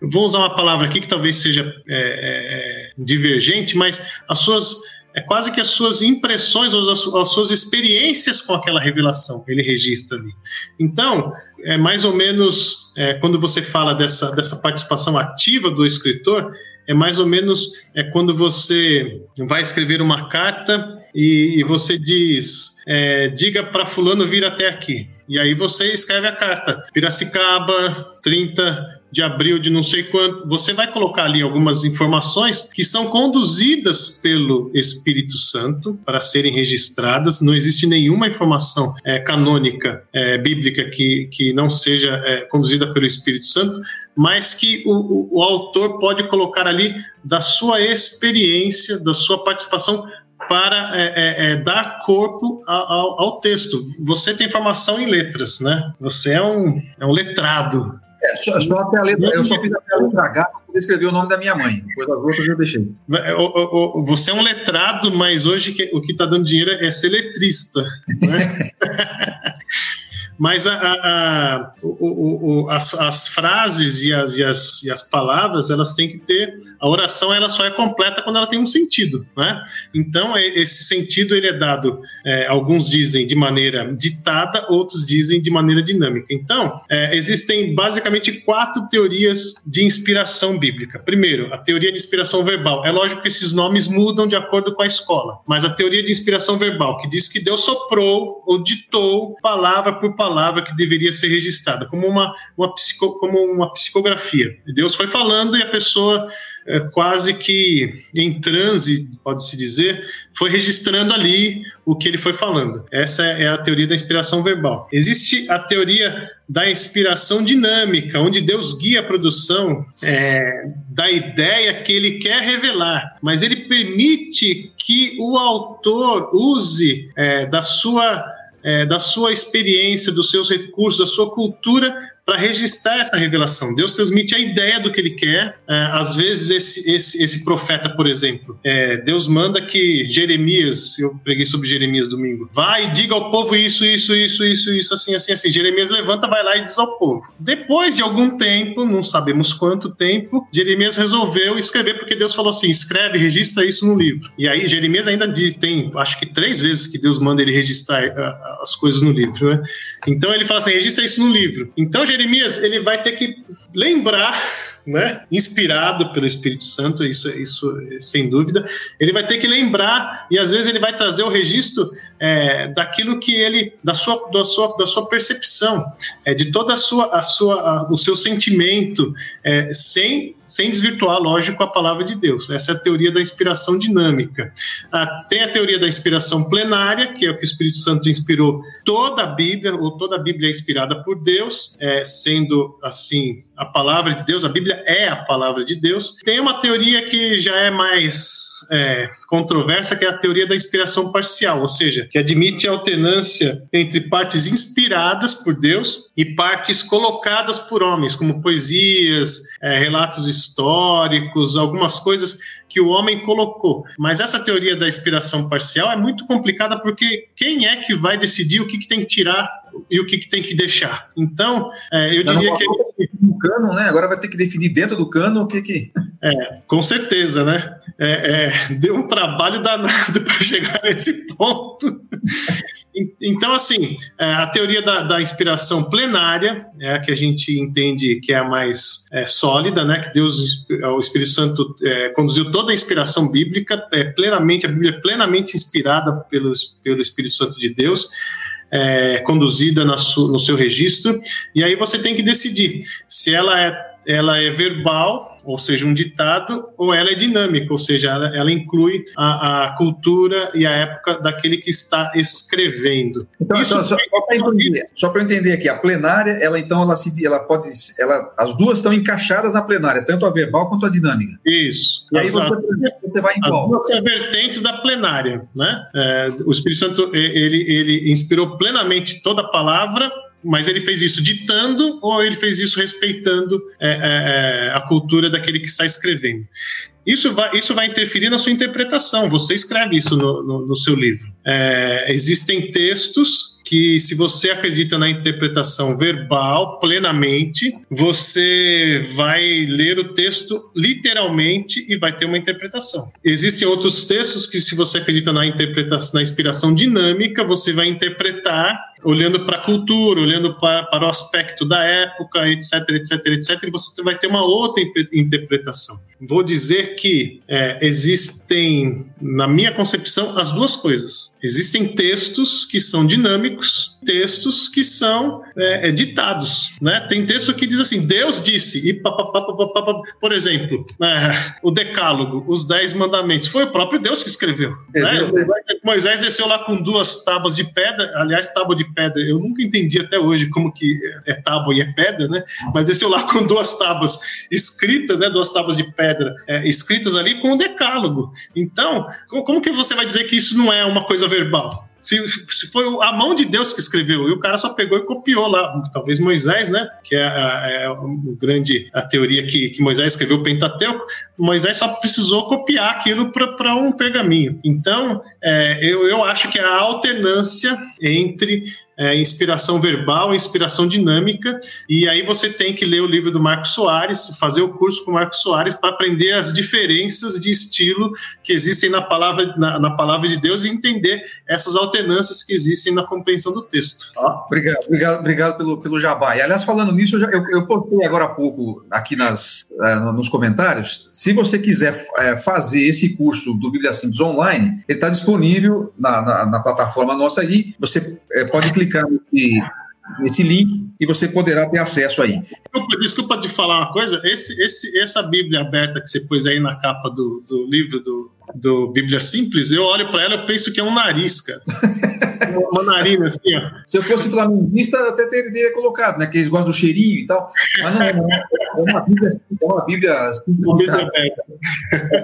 Vou usar uma palavra aqui que talvez seja é, é, divergente, mas as suas. É quase que as suas impressões ou as, as suas experiências com aquela revelação, ele registra ali. Então, é mais ou menos é, quando você fala dessa, dessa participação ativa do escritor, é mais ou menos é quando você vai escrever uma carta e, e você diz: é, diga para Fulano vir até aqui. E aí você escreve a carta. Piracicaba, 30 de abril de não sei quanto. Você vai colocar ali algumas informações que são conduzidas pelo Espírito Santo para serem registradas. Não existe nenhuma informação é, canônica, é, bíblica, que, que não seja é, conduzida pelo Espírito Santo, mas que o, o, o autor pode colocar ali da sua experiência, da sua participação para é, é, é, dar corpo ao, ao, texto. Você tem formação em letras, né? Você é um, é um letrado. É, só, só até a letra, eu só fiz até a letra H para escrever o nome da minha mãe. Depois as outras eu deixei. É, você é um letrado, mas hoje o que está dando dinheiro é ser letrista. Né? mas a, a, a, o, o, as, as, frases e as, e, as, e as palavras elas têm que ter a oração ela só é completa quando ela tem um sentido né? Então esse sentido ele é dado é, alguns dizem de maneira ditada outros dizem de maneira dinâmica. Então é, existem basicamente quatro teorias de inspiração bíblica. Primeiro a teoria de inspiração verbal. É lógico que esses nomes mudam de acordo com a escola mas a teoria de inspiração verbal que diz que Deus soprou ou ditou palavra por palavra palavra que deveria ser registrada, como uma, uma, psico, como uma psicografia. Deus foi falando e a pessoa, é, quase que em transe, pode-se dizer, foi registrando ali o que ele foi falando. Essa é a teoria da inspiração verbal. Existe a teoria da inspiração dinâmica, onde Deus guia a produção é, da ideia que ele quer revelar, mas ele permite que o autor use é, da sua é, da sua experiência, dos seus recursos, da sua cultura para registrar essa revelação. Deus transmite a ideia do que ele quer. É, às vezes, esse, esse, esse profeta, por exemplo, é, Deus manda que Jeremias, eu preguei sobre Jeremias domingo, vai e diga ao povo isso, isso, isso, isso, isso, assim, assim, assim. Jeremias levanta, vai lá e diz ao povo. Depois de algum tempo, não sabemos quanto tempo, Jeremias resolveu escrever, porque Deus falou assim: escreve, registra isso no livro. E aí, Jeremias ainda diz, tem, acho que três vezes que Deus manda ele registrar uh, as coisas no livro, né? Então ele fala assim: registra isso no livro. Então, Jeremias ele vai ter que lembrar né, inspirado pelo Espírito Santo, isso, isso sem dúvida, ele vai ter que lembrar e às vezes ele vai trazer o registro é, daquilo que ele, da sua, da sua, da sua percepção, é, de toda a sua, a sua, a, o seu sentimento, é, sem sem desvirtuar, lógico, a palavra de Deus. Essa é a teoria da inspiração dinâmica. Tem a teoria da inspiração plenária, que é o que o Espírito Santo inspirou toda a Bíblia, ou toda a Bíblia é inspirada por Deus, é, sendo assim a palavra de Deus, a Bíblia é a palavra de Deus. Tem uma teoria que já é mais é, controversa, que é a teoria da inspiração parcial, ou seja, que admite a alternância entre partes inspiradas por Deus e partes colocadas por homens, como poesias, é, relatos históricos, algumas coisas que o homem colocou. Mas essa teoria da inspiração parcial é muito complicada porque quem é que vai decidir o que, que tem que tirar e o que, que tem que deixar? Então, é, eu diria que. No cano, né? Agora vai ter que definir dentro do cano o que que. É, com certeza, né? É, é, deu um trabalho danado para chegar nesse ponto. Então, assim, é, a teoria da, da, inspiração plenária é a que a gente entende que é a mais é, sólida, né? Que Deus, o Espírito Santo, é, conduziu toda a inspiração bíblica, é plenamente, a Bíblia é plenamente inspirada pelo, pelo Espírito Santo de Deus. É, conduzida no seu registro, e aí você tem que decidir se ela é, ela é verbal ou seja, um ditado, ou ela é dinâmica, ou seja, ela, ela inclui a, a, cultura e a época daquele que está escrevendo. Então, Isso então, só, para entender, só para entender aqui, a plenária, ela então ela se, ela pode, ela, as duas estão encaixadas na plenária, tanto a verbal quanto a dinâmica. Isso. E aí você, você, vai em qual? As duas vertentes da plenária, né? É, o Espírito Santo ele, ele inspirou plenamente toda a palavra mas ele fez isso ditando ou ele fez isso respeitando é, é, é, a cultura daquele que está escrevendo? Isso vai, isso vai interferir na sua interpretação. Você escreve isso no, no, no seu livro. É, existem textos que se você acredita na interpretação verbal plenamente, você vai ler o texto literalmente e vai ter uma interpretação. Existem outros textos que se você acredita na interpretação, na inspiração dinâmica, você vai interpretar olhando para a cultura, olhando para, para o aspecto da época, etc, etc, etc, você vai ter uma outra interpretação. Vou dizer que é, existem, na minha concepção, as duas coisas. Existem textos que são dinâmicos, textos que são é, é, ditados. Né? Tem texto que diz assim: Deus disse, e por exemplo, é, o Decálogo, os Dez Mandamentos, foi o próprio Deus que escreveu. Né? Moisés desceu lá com duas tábuas de pedra, aliás, tábua de pedra, eu nunca entendi até hoje como que é tábua e é pedra, né? mas desceu lá com duas tábuas escritas, né? duas tábuas de pedra é, escritas ali com o Decálogo. Então, como que você vai dizer que isso não é uma coisa verbal? Se, se, foi a mão de Deus que escreveu, e o cara só pegou e copiou lá, talvez Moisés, né? Que é, a, é o grande a teoria que, que Moisés escreveu o Pentateuco, Moisés só precisou copiar aquilo para um pergaminho. Então, é, eu, eu acho que a alternância entre é, inspiração verbal, inspiração dinâmica, e aí você tem que ler o livro do Marcos Soares, fazer o curso com o Marcos Soares para aprender as diferenças de estilo que existem na palavra, na, na, palavra de Deus e entender essas alternâncias que existem na compreensão do texto. Obrigado, obrigado, obrigado pelo, pelo jabá. E, aliás, falando nisso, eu, já, eu, eu postei agora há pouco aqui nas, é, nos comentários. Se você quiser é, fazer esse curso do Bíblia Simples online, ele está disponível na, na, na, plataforma nossa aí. Você é, pode clicar clicar nesse, nesse link e você poderá ter acesso aí. Desculpa, desculpa de falar uma coisa, esse, esse, essa Bíblia aberta que você pôs aí na capa do, do livro do, do Bíblia Simples, eu olho para ela e penso que é um nariz, cara. uma narina assim, ó. Se eu fosse flamenguista, até teria, colocado, né? Que eles gostam do cheirinho e tal. Mas não, não é uma Bíblia, é uma Bíblia simples. Uma Bíblia.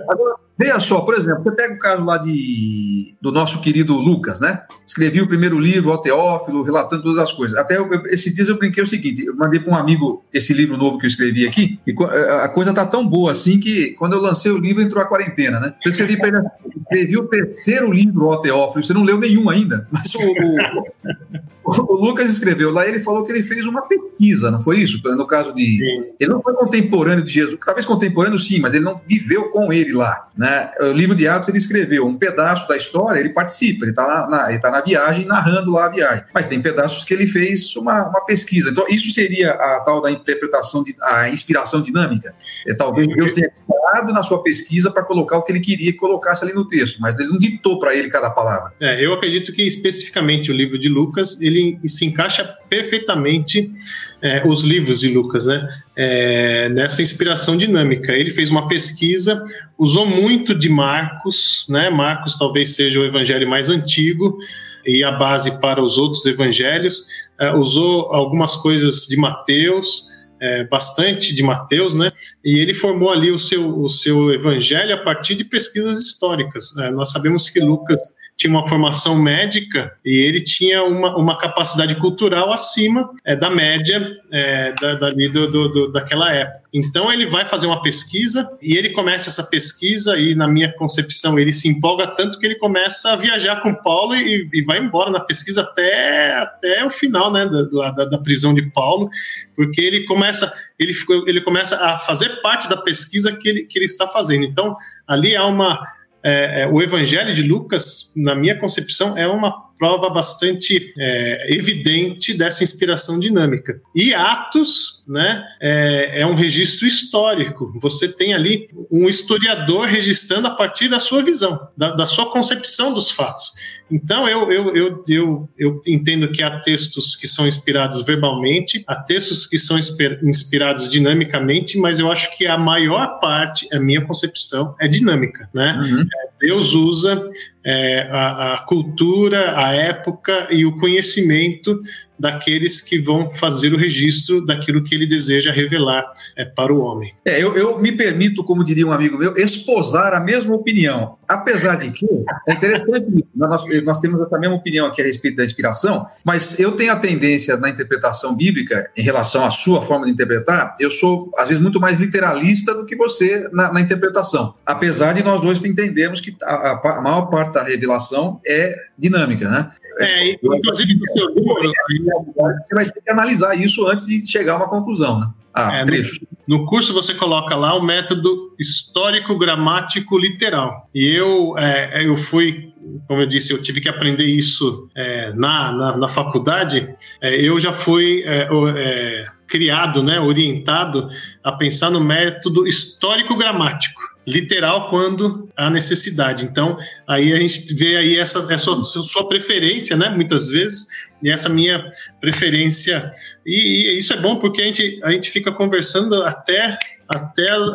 Agora, Veja só, por exemplo, você pega o caso lá de, do nosso querido Lucas, né? Escrevi o primeiro livro, ao Teófilo, relatando todas as coisas. Até eu, esses dias eu brinquei o seguinte: eu mandei para um amigo esse livro novo que eu escrevi aqui, e a coisa tá tão boa assim que quando eu lancei o livro entrou a quarentena, né? Eu escrevi para ele, escrevi o terceiro livro, ao Teófilo, você não leu nenhum ainda, mas o, o, o, Lucas escreveu lá, ele falou que ele fez uma pesquisa, não foi isso? No caso de. Sim. Ele não foi contemporâneo de Jesus, talvez contemporâneo sim, mas ele não viveu com ele lá, né? O livro de Atos ele escreveu um pedaço da história, ele participa, ele está na, na, tá na viagem, narrando lá a viagem. Mas tem pedaços que ele fez uma, uma pesquisa. Então, isso seria a tal da interpretação, de, a inspiração dinâmica. É, talvez Deus tenha parado na sua pesquisa para colocar o que ele queria que colocasse ali no texto, mas ele não ditou para ele cada palavra. É, eu acredito que especificamente o livro de Lucas ele se encaixa perfeitamente é, os livros de Lucas, né? É, nessa inspiração dinâmica. Ele fez uma pesquisa, usou muito de Marcos, né? Marcos talvez seja o evangelho mais antigo e a base para os outros evangelhos. É, usou algumas coisas de Mateus, é, bastante de Mateus, né? E ele formou ali o seu, o seu evangelho a partir de pesquisas históricas. É, nós sabemos que Lucas tinha uma formação médica e ele tinha uma, uma capacidade cultural acima é, da média é, da, dali do, do, do, daquela época. Então ele vai fazer uma pesquisa e ele começa essa pesquisa e na minha concepção ele se empolga tanto que ele começa a viajar com Paulo e, e vai embora na pesquisa até, até o final né, da, da, da prisão de Paulo, porque ele começa ele, ele começa a fazer parte da pesquisa que ele, que ele está fazendo. Então ali há uma é, é, o Evangelho de Lucas, na minha concepção, é uma prova bastante é, evidente dessa inspiração dinâmica. E Atos né, é, é, um registro histórico. Você tem ali um historiador registrando a partir da sua visão, da, da sua concepção dos fatos. Então, eu, eu, eu, eu, eu entendo que há textos que são inspirados verbalmente, há textos que são inspirados dinamicamente, mas eu acho que a maior parte, a minha concepção, é dinâmica. Né? Uhum. Deus usa é, a, a, cultura, a época e o conhecimento daqueles que vão fazer o registro daquilo que ele deseja revelar é, para o homem. É, eu, eu, me permito, como diria um amigo meu, esposar a mesma opinião. Apesar de que é interessante, nós, nós temos essa mesma opinião aqui a respeito da inspiração, mas eu tenho a tendência na interpretação bíblica, em relação à sua forma de interpretar, eu sou, às vezes, muito mais literalista do que você na, na interpretação. Apesar de nós dois entendermos que a, a maior parte da revelação é dinâmica, né? É, inclusive no seu livro. Você vai ter que analisar isso antes de chegar a uma conclusão, né? Ah, é, no, no, curso você coloca lá o método histórico gramático literal. E eu, é, eu fui, como eu disse, eu tive que aprender isso é, na, na, na, faculdade. É, eu já fui é, é, criado, né, orientado a pensar no método histórico gramático literal quando há necessidade. Então, aí a gente vê aí essa, essa sua preferência, né, muitas vezes, essa minha preferência. E, e isso é bom porque a gente, a gente fica conversando até até as,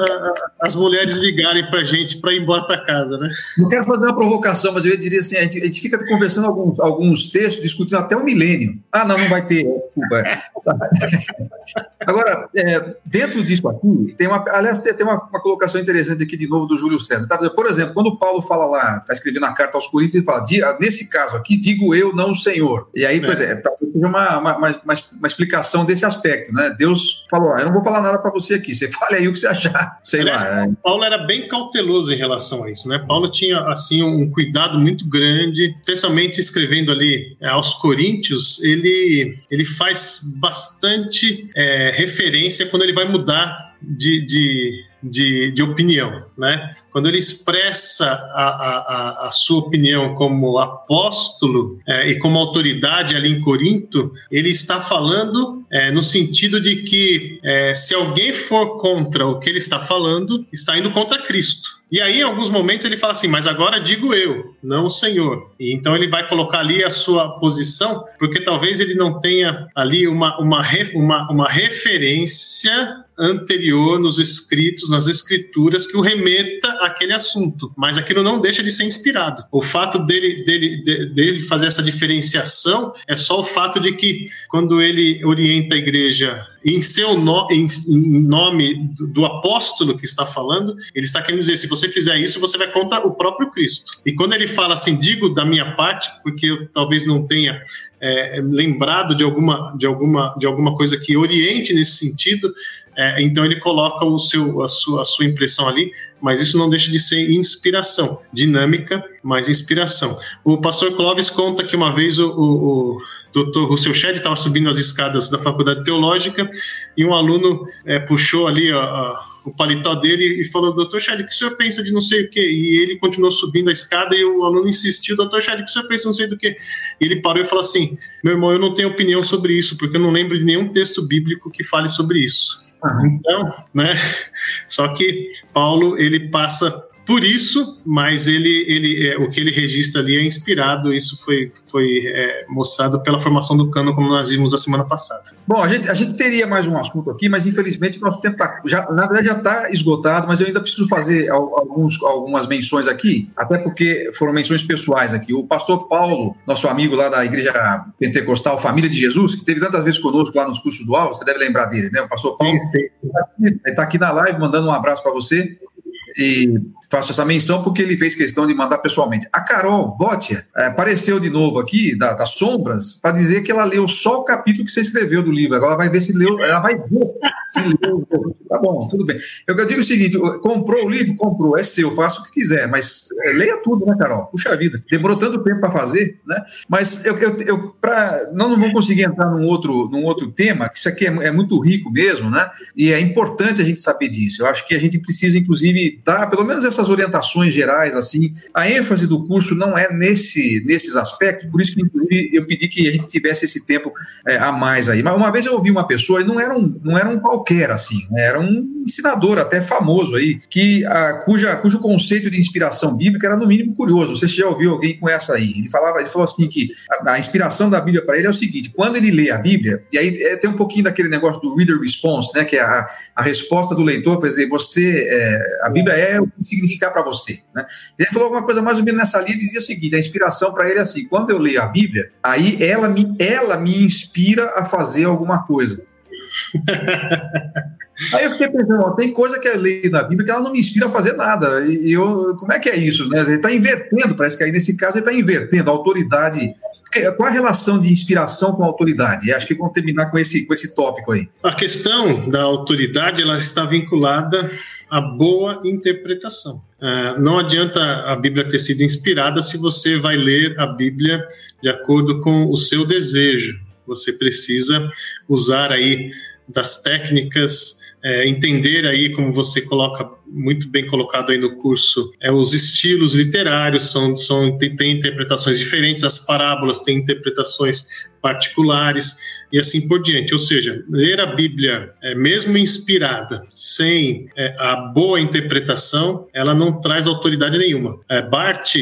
as mulheres ligarem para a gente para ir embora para casa, né? Não quero fazer uma provocação, mas eu diria assim: a gente, a gente fica conversando alguns, alguns textos, discutindo até o milênio. Ah, não, não vai ter. Desculpa. Agora, é, dentro disso aqui, tem uma. Aliás, tem uma, uma, colocação interessante aqui de novo do Júlio César. Tá? Por exemplo, quando o Paulo fala lá, está escrevendo a carta aos Coríntios, ele fala: nesse caso aqui, digo eu, não o Senhor. E aí, é. Pois é, talvez seja uma, uma, uma, uma, explicação desse aspecto, né? Deus falou: eu não vou falar nada para você aqui, você fale aí o que você achar. Sei Aliás, lá. É. Paulo era bem cauteloso em relação a isso, né? Paulo tinha assim um cuidado muito grande, especialmente escrevendo ali é, aos Coríntios, ele ele faz bastante é, referência quando ele vai mudar de, de, de, de opinião, né? quando ele expressa a, a, a sua opinião como apóstolo é, e como autoridade ali em Corinto, ele está falando é, no sentido de que é, se alguém for contra o que ele está falando, está indo contra Cristo. E aí, em alguns momentos, ele fala assim: Mas agora digo eu, não o Senhor. E então ele vai colocar ali a sua posição, porque talvez ele não tenha ali uma, uma, uma, uma referência anterior nos escritos, nas escrituras, que o remeta àquele assunto. Mas aquilo não deixa de ser inspirado. O fato dele, dele, dele fazer essa diferenciação é só o fato de que, quando ele orienta a igreja em seu no, em, em nome do apóstolo que está falando, ele está querendo dizer: se você fizer isso, você vai contra o próprio Cristo. E quando ele fala assim, digo da minha parte, porque eu talvez não tenha é, lembrado de alguma, de, alguma, de alguma coisa que oriente nesse sentido, é, então ele coloca o seu, a, sua, a sua impressão ali, mas isso não deixa de ser inspiração, dinâmica, mas inspiração. O pastor Clóvis conta que uma vez o, o, o Dr. Russell Shedd estava subindo as escadas da faculdade teológica e um aluno é, puxou ali a, a, o paletó dele e falou: Doutor Shedd, o que o senhor pensa de não sei o quê? E ele continuou subindo a escada e o aluno insistiu: Doutor Shedd, o que o senhor pensa de não sei do quê? E ele parou e falou assim: Meu irmão, eu não tenho opinião sobre isso, porque eu não lembro de nenhum texto bíblico que fale sobre isso. Então, né? Só que Paulo ele passa por isso, mas ele, ele, é, o que ele registra ali é inspirado, isso foi, foi é, mostrado pela formação do cano, como nós vimos a semana passada. Bom, a gente, a gente teria mais um assunto aqui, mas infelizmente o nosso tempo tá, já, na verdade já está esgotado, mas eu ainda preciso fazer alguns, algumas menções aqui, até porque foram menções pessoais aqui. O pastor Paulo, nosso amigo lá da Igreja Pentecostal Família de Jesus, que teve tantas vezes conosco lá nos cursos do Alvo, você deve lembrar dele, né? O pastor Paulo. Sim, sim. Ele está aqui na live mandando um abraço para você e faço essa menção porque ele fez questão de mandar pessoalmente. A Carol Botia é, apareceu de novo aqui, da, das sombras, para dizer que ela leu só o capítulo que você escreveu do livro. Agora ela vai ver se leu, ela vai ver se leu. Tá bom, tudo bem. Eu, eu digo o seguinte: comprou o livro? Comprou, é seu, faça o que quiser, mas é, leia tudo, né, Carol? Puxa vida, demorou tanto tempo para fazer, né? Mas eu, eu, eu pra, não, não vamos conseguir entrar num outro, num outro tema, que isso aqui é, é muito rico mesmo, né? E é importante a gente saber disso. Eu acho que a gente precisa, inclusive, dar pelo menos essas orientações gerais, assim. A ênfase do curso não é nesse, nesses aspectos, por isso que, inclusive, eu pedi que a gente tivesse esse tempo é, a mais aí. Mas uma vez eu ouvi uma pessoa, e não era um, não era um qualquer, assim, né? era um ensinador até famoso aí, que, a, cuja, cujo conceito de inspiração bíblica era no mínimo curioso. Você já ouviu alguém com essa aí? Ele falava, ele falou assim que a, a inspiração da Bíblia para ele é o seguinte: quando ele lê a Bíblia, e aí é, tem um pouquinho daquele negócio do reader response, né? Que é a, a resposta do leitor, quer dizer, você, é, a Bíblia é o que significar para você. Né? Ele falou alguma coisa mais ou menos nessa linha, dizia o seguinte: a inspiração para ele é assim: quando eu leio a Bíblia, aí ela me, ela me inspira a fazer alguma coisa. Aí eu fiquei pensando, tem coisa que é lei da Bíblia que ela não me inspira a fazer nada. E eu, como é que é isso? Né? Ele está invertendo, parece que aí nesse caso ele está invertendo a autoridade. Qual a relação de inspiração com a autoridade? Acho que vamos terminar com esse, com esse tópico aí. A questão da autoridade ela está vinculada à boa interpretação. Uh, não adianta a Bíblia ter sido inspirada se você vai ler a Bíblia de acordo com o seu desejo. Você precisa usar aí das técnicas é, entender aí, como você coloca muito bem colocado aí no curso, é, os estilos literários são, são tem, tem interpretações diferentes, as parábolas têm interpretações particulares e assim por diante. Ou seja, ler a Bíblia, é, mesmo inspirada, sem é, a boa interpretação, ela não traz autoridade nenhuma. É, Bart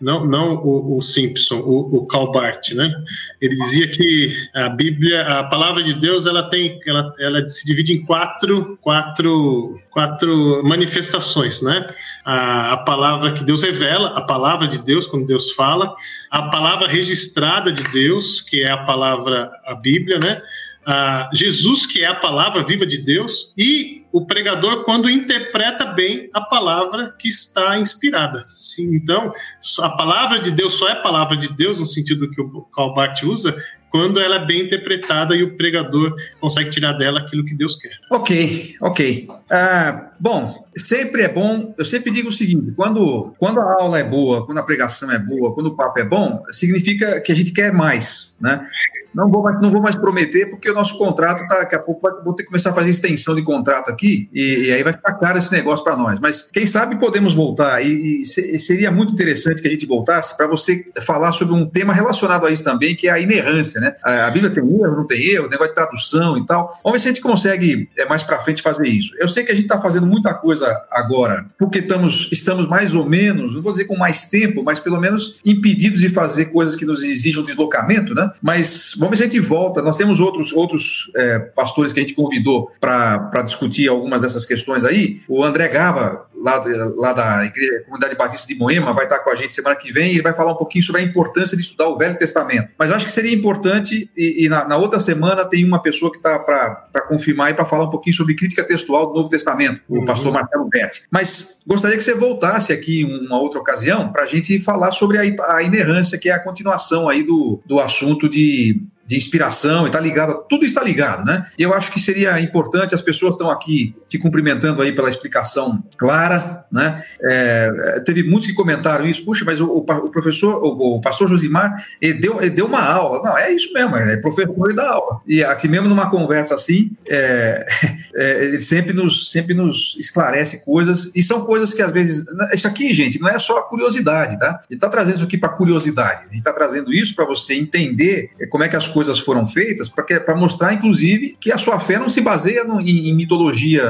não, não o, o Simpson, o, o Karl né? Ele dizia que a Bíblia, a palavra de Deus, ela tem, ela, ela se divide em quatro, quatro, quatro manifestações, né? A, a palavra que Deus revela, a palavra de Deus, quando Deus fala, a palavra registrada de Deus, que é a palavra, a Bíblia, né? a Jesus, que é a palavra viva de Deus, e o pregador quando interpreta bem a palavra que está inspirada. Sim, então, a palavra de Deus só é palavra de Deus, no sentido que o Calbart usa, quando ela é bem interpretada e o pregador consegue tirar dela aquilo que Deus quer. Ok, ok. Uh, bom, sempre é bom, eu sempre digo o seguinte: quando, quando a aula é boa, quando a pregação é boa, quando o papo é bom, significa que a gente quer mais, né? Não vou, mais, não vou mais prometer, porque o nosso contrato tá, daqui a pouco vai, vou ter que começar a fazer extensão de contrato aqui, e, e aí vai ficar caro esse negócio para nós. Mas quem sabe podemos voltar, e, e, seria muito interessante que a gente voltasse para você falar sobre um tema relacionado a isso também, que é a inerrância, né? A, a Bíblia tem erro, não tem erro, negócio de tradução e tal. Vamos ver se a gente consegue é, mais para frente fazer isso. Eu sei que a gente está fazendo muita coisa agora, porque estamos, estamos mais ou menos, não vou dizer com mais tempo, mas pelo menos impedidos de fazer coisas que nos exijam deslocamento, né? Mas Vamos ver se a gente volta. Nós temos outros, outros é, pastores que a gente convidou para discutir algumas dessas questões aí. O André Gava, lá, lá da Igreja, Comunidade Batista de Moema, vai estar com a gente semana que vem e ele vai falar um pouquinho sobre a importância de estudar o Velho Testamento. Mas eu acho que seria importante, e, e na, na, outra semana tem uma pessoa que está para confirmar e para falar um pouquinho sobre crítica textual do Novo Testamento, o uhum. pastor Marcelo Berti. Mas gostaria que você voltasse aqui em uma outra ocasião para a gente falar sobre a, a inerrância, que é a continuação aí do, do assunto de de inspiração e está ligado, tudo está ligado, né? Eu acho que seria importante, as pessoas estão aqui te cumprimentando aí pela explicação clara, né? É, teve muitos que comentaram isso, puxa, mas o, o professor, o, o, pastor Josimar, ele deu, ele deu uma aula. Não, é isso mesmo, é professor e dá aula. E aqui mesmo numa conversa assim, é, é, ele sempre nos, sempre nos esclarece coisas, e são coisas que às vezes, isso aqui, gente, não é só curiosidade, tá? Ele está trazendo isso aqui para curiosidade, gente está trazendo isso para você entender como é que as coisas foram feitas para mostrar, inclusive, que a sua fé não se baseia no, em, em, mitologia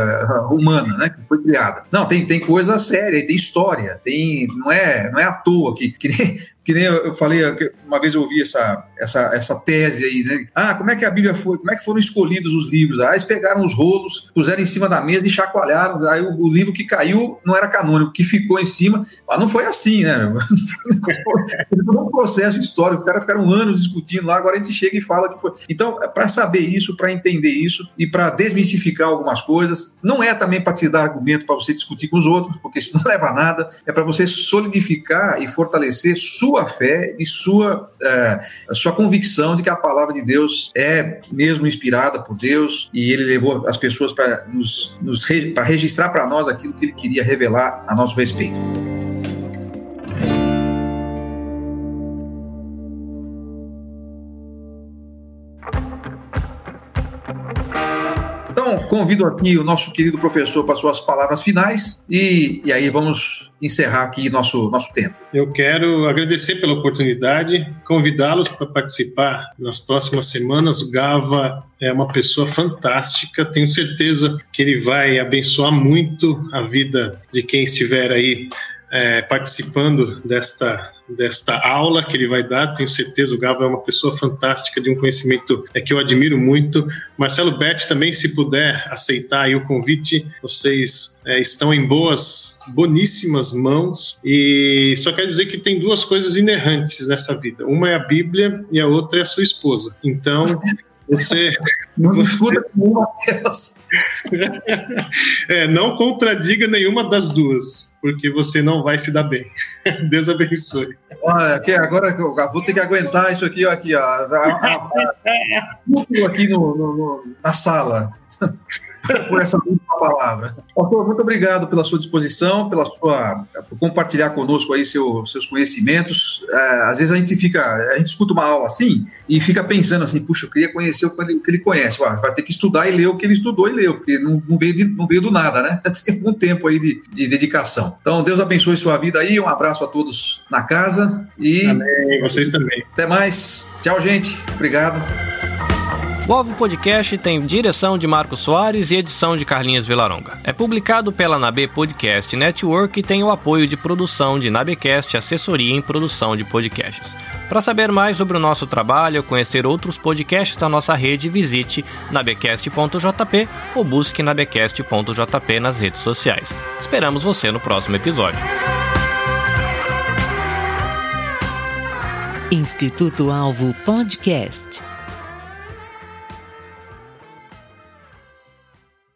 humana, né, que foi criada. Não, tem, tem coisa séria, tem história, tem não é não é à toa que, que nem que nem eu falei, uma vez eu ouvi essa, essa, essa tese aí, né? Ah, como é que a Bíblia foi, como é que foram escolhidos os livros? Ah, eles pegaram os rolos, puseram em cima da mesa e chacoalharam, aí o, o livro que caiu não era canônico, que ficou em cima, mas não foi assim, né? Foi um processo histórico, os caras ficaram anos discutindo lá, agora a gente chega e fala que foi. Então, é para saber isso, para entender isso e para desmistificar algumas coisas, não é também para te dar argumento para você discutir com os outros, porque isso não leva a nada, é para você solidificar e fortalecer sua sua fé e sua, é, sua convicção de que a palavra de Deus é mesmo inspirada por Deus e ele levou as pessoas para nos, nos registrar para nós aquilo que ele queria revelar a nosso respeito. Convido aqui o nosso querido professor para suas palavras finais e, e aí vamos encerrar aqui nosso, nosso tempo. Eu quero agradecer pela oportunidade, convidá-los para participar nas próximas semanas. O Gava é uma pessoa fantástica, tenho certeza que ele vai abençoar muito a vida de quem estiver aí é, participando desta desta aula que ele vai dar. Tenho certeza o Gabo é uma pessoa fantástica, de um conhecimento é, que eu admiro muito. Marcelo Berti também, se puder aceitar o convite, vocês é, estão em boas, boníssimas mãos. E só quero dizer que tem duas coisas inerrantes nessa vida. Uma é a Bíblia e a outra é a sua esposa. Então, você não discuta você... nenhuma delas. é, não contradiga nenhuma das duas, porque você não vai se dar bem. Deus abençoe. Olha, aqui, agora vou ter que aguentar isso aqui, ó, aqui, ó, aqui no, no, no, na sala. Por essa última palavra. Pastor, muito obrigado pela sua disposição, pela sua por compartilhar conosco aí seu, seus conhecimentos. É, às vezes a gente fica, a gente escuta uma aula assim e fica pensando assim, puxa, eu queria conhecer o que ele, conhece. Vai ter que estudar e ler o que ele estudou e leu, porque não, não, veio, de, não veio do nada, né? Tem um tempo aí de, de dedicação. Então, Deus abençoe sua vida aí. Um abraço a todos na casa e. Amém. Vocês também. Até mais. Tchau, gente. Obrigado. O Alvo Podcast tem direção de Marcos Soares e edição de Carlinhos Vilaronga. É publicado pela Nabe Podcast Network e tem o apoio de produção de Nabecast Assessoria em Produção de Podcasts. Para saber mais sobre o nosso trabalho conhecer outros podcasts da nossa rede, visite nabecast.jp ou busque nabecast.jp nas redes sociais. Esperamos você no próximo episódio. Instituto Alvo Podcast.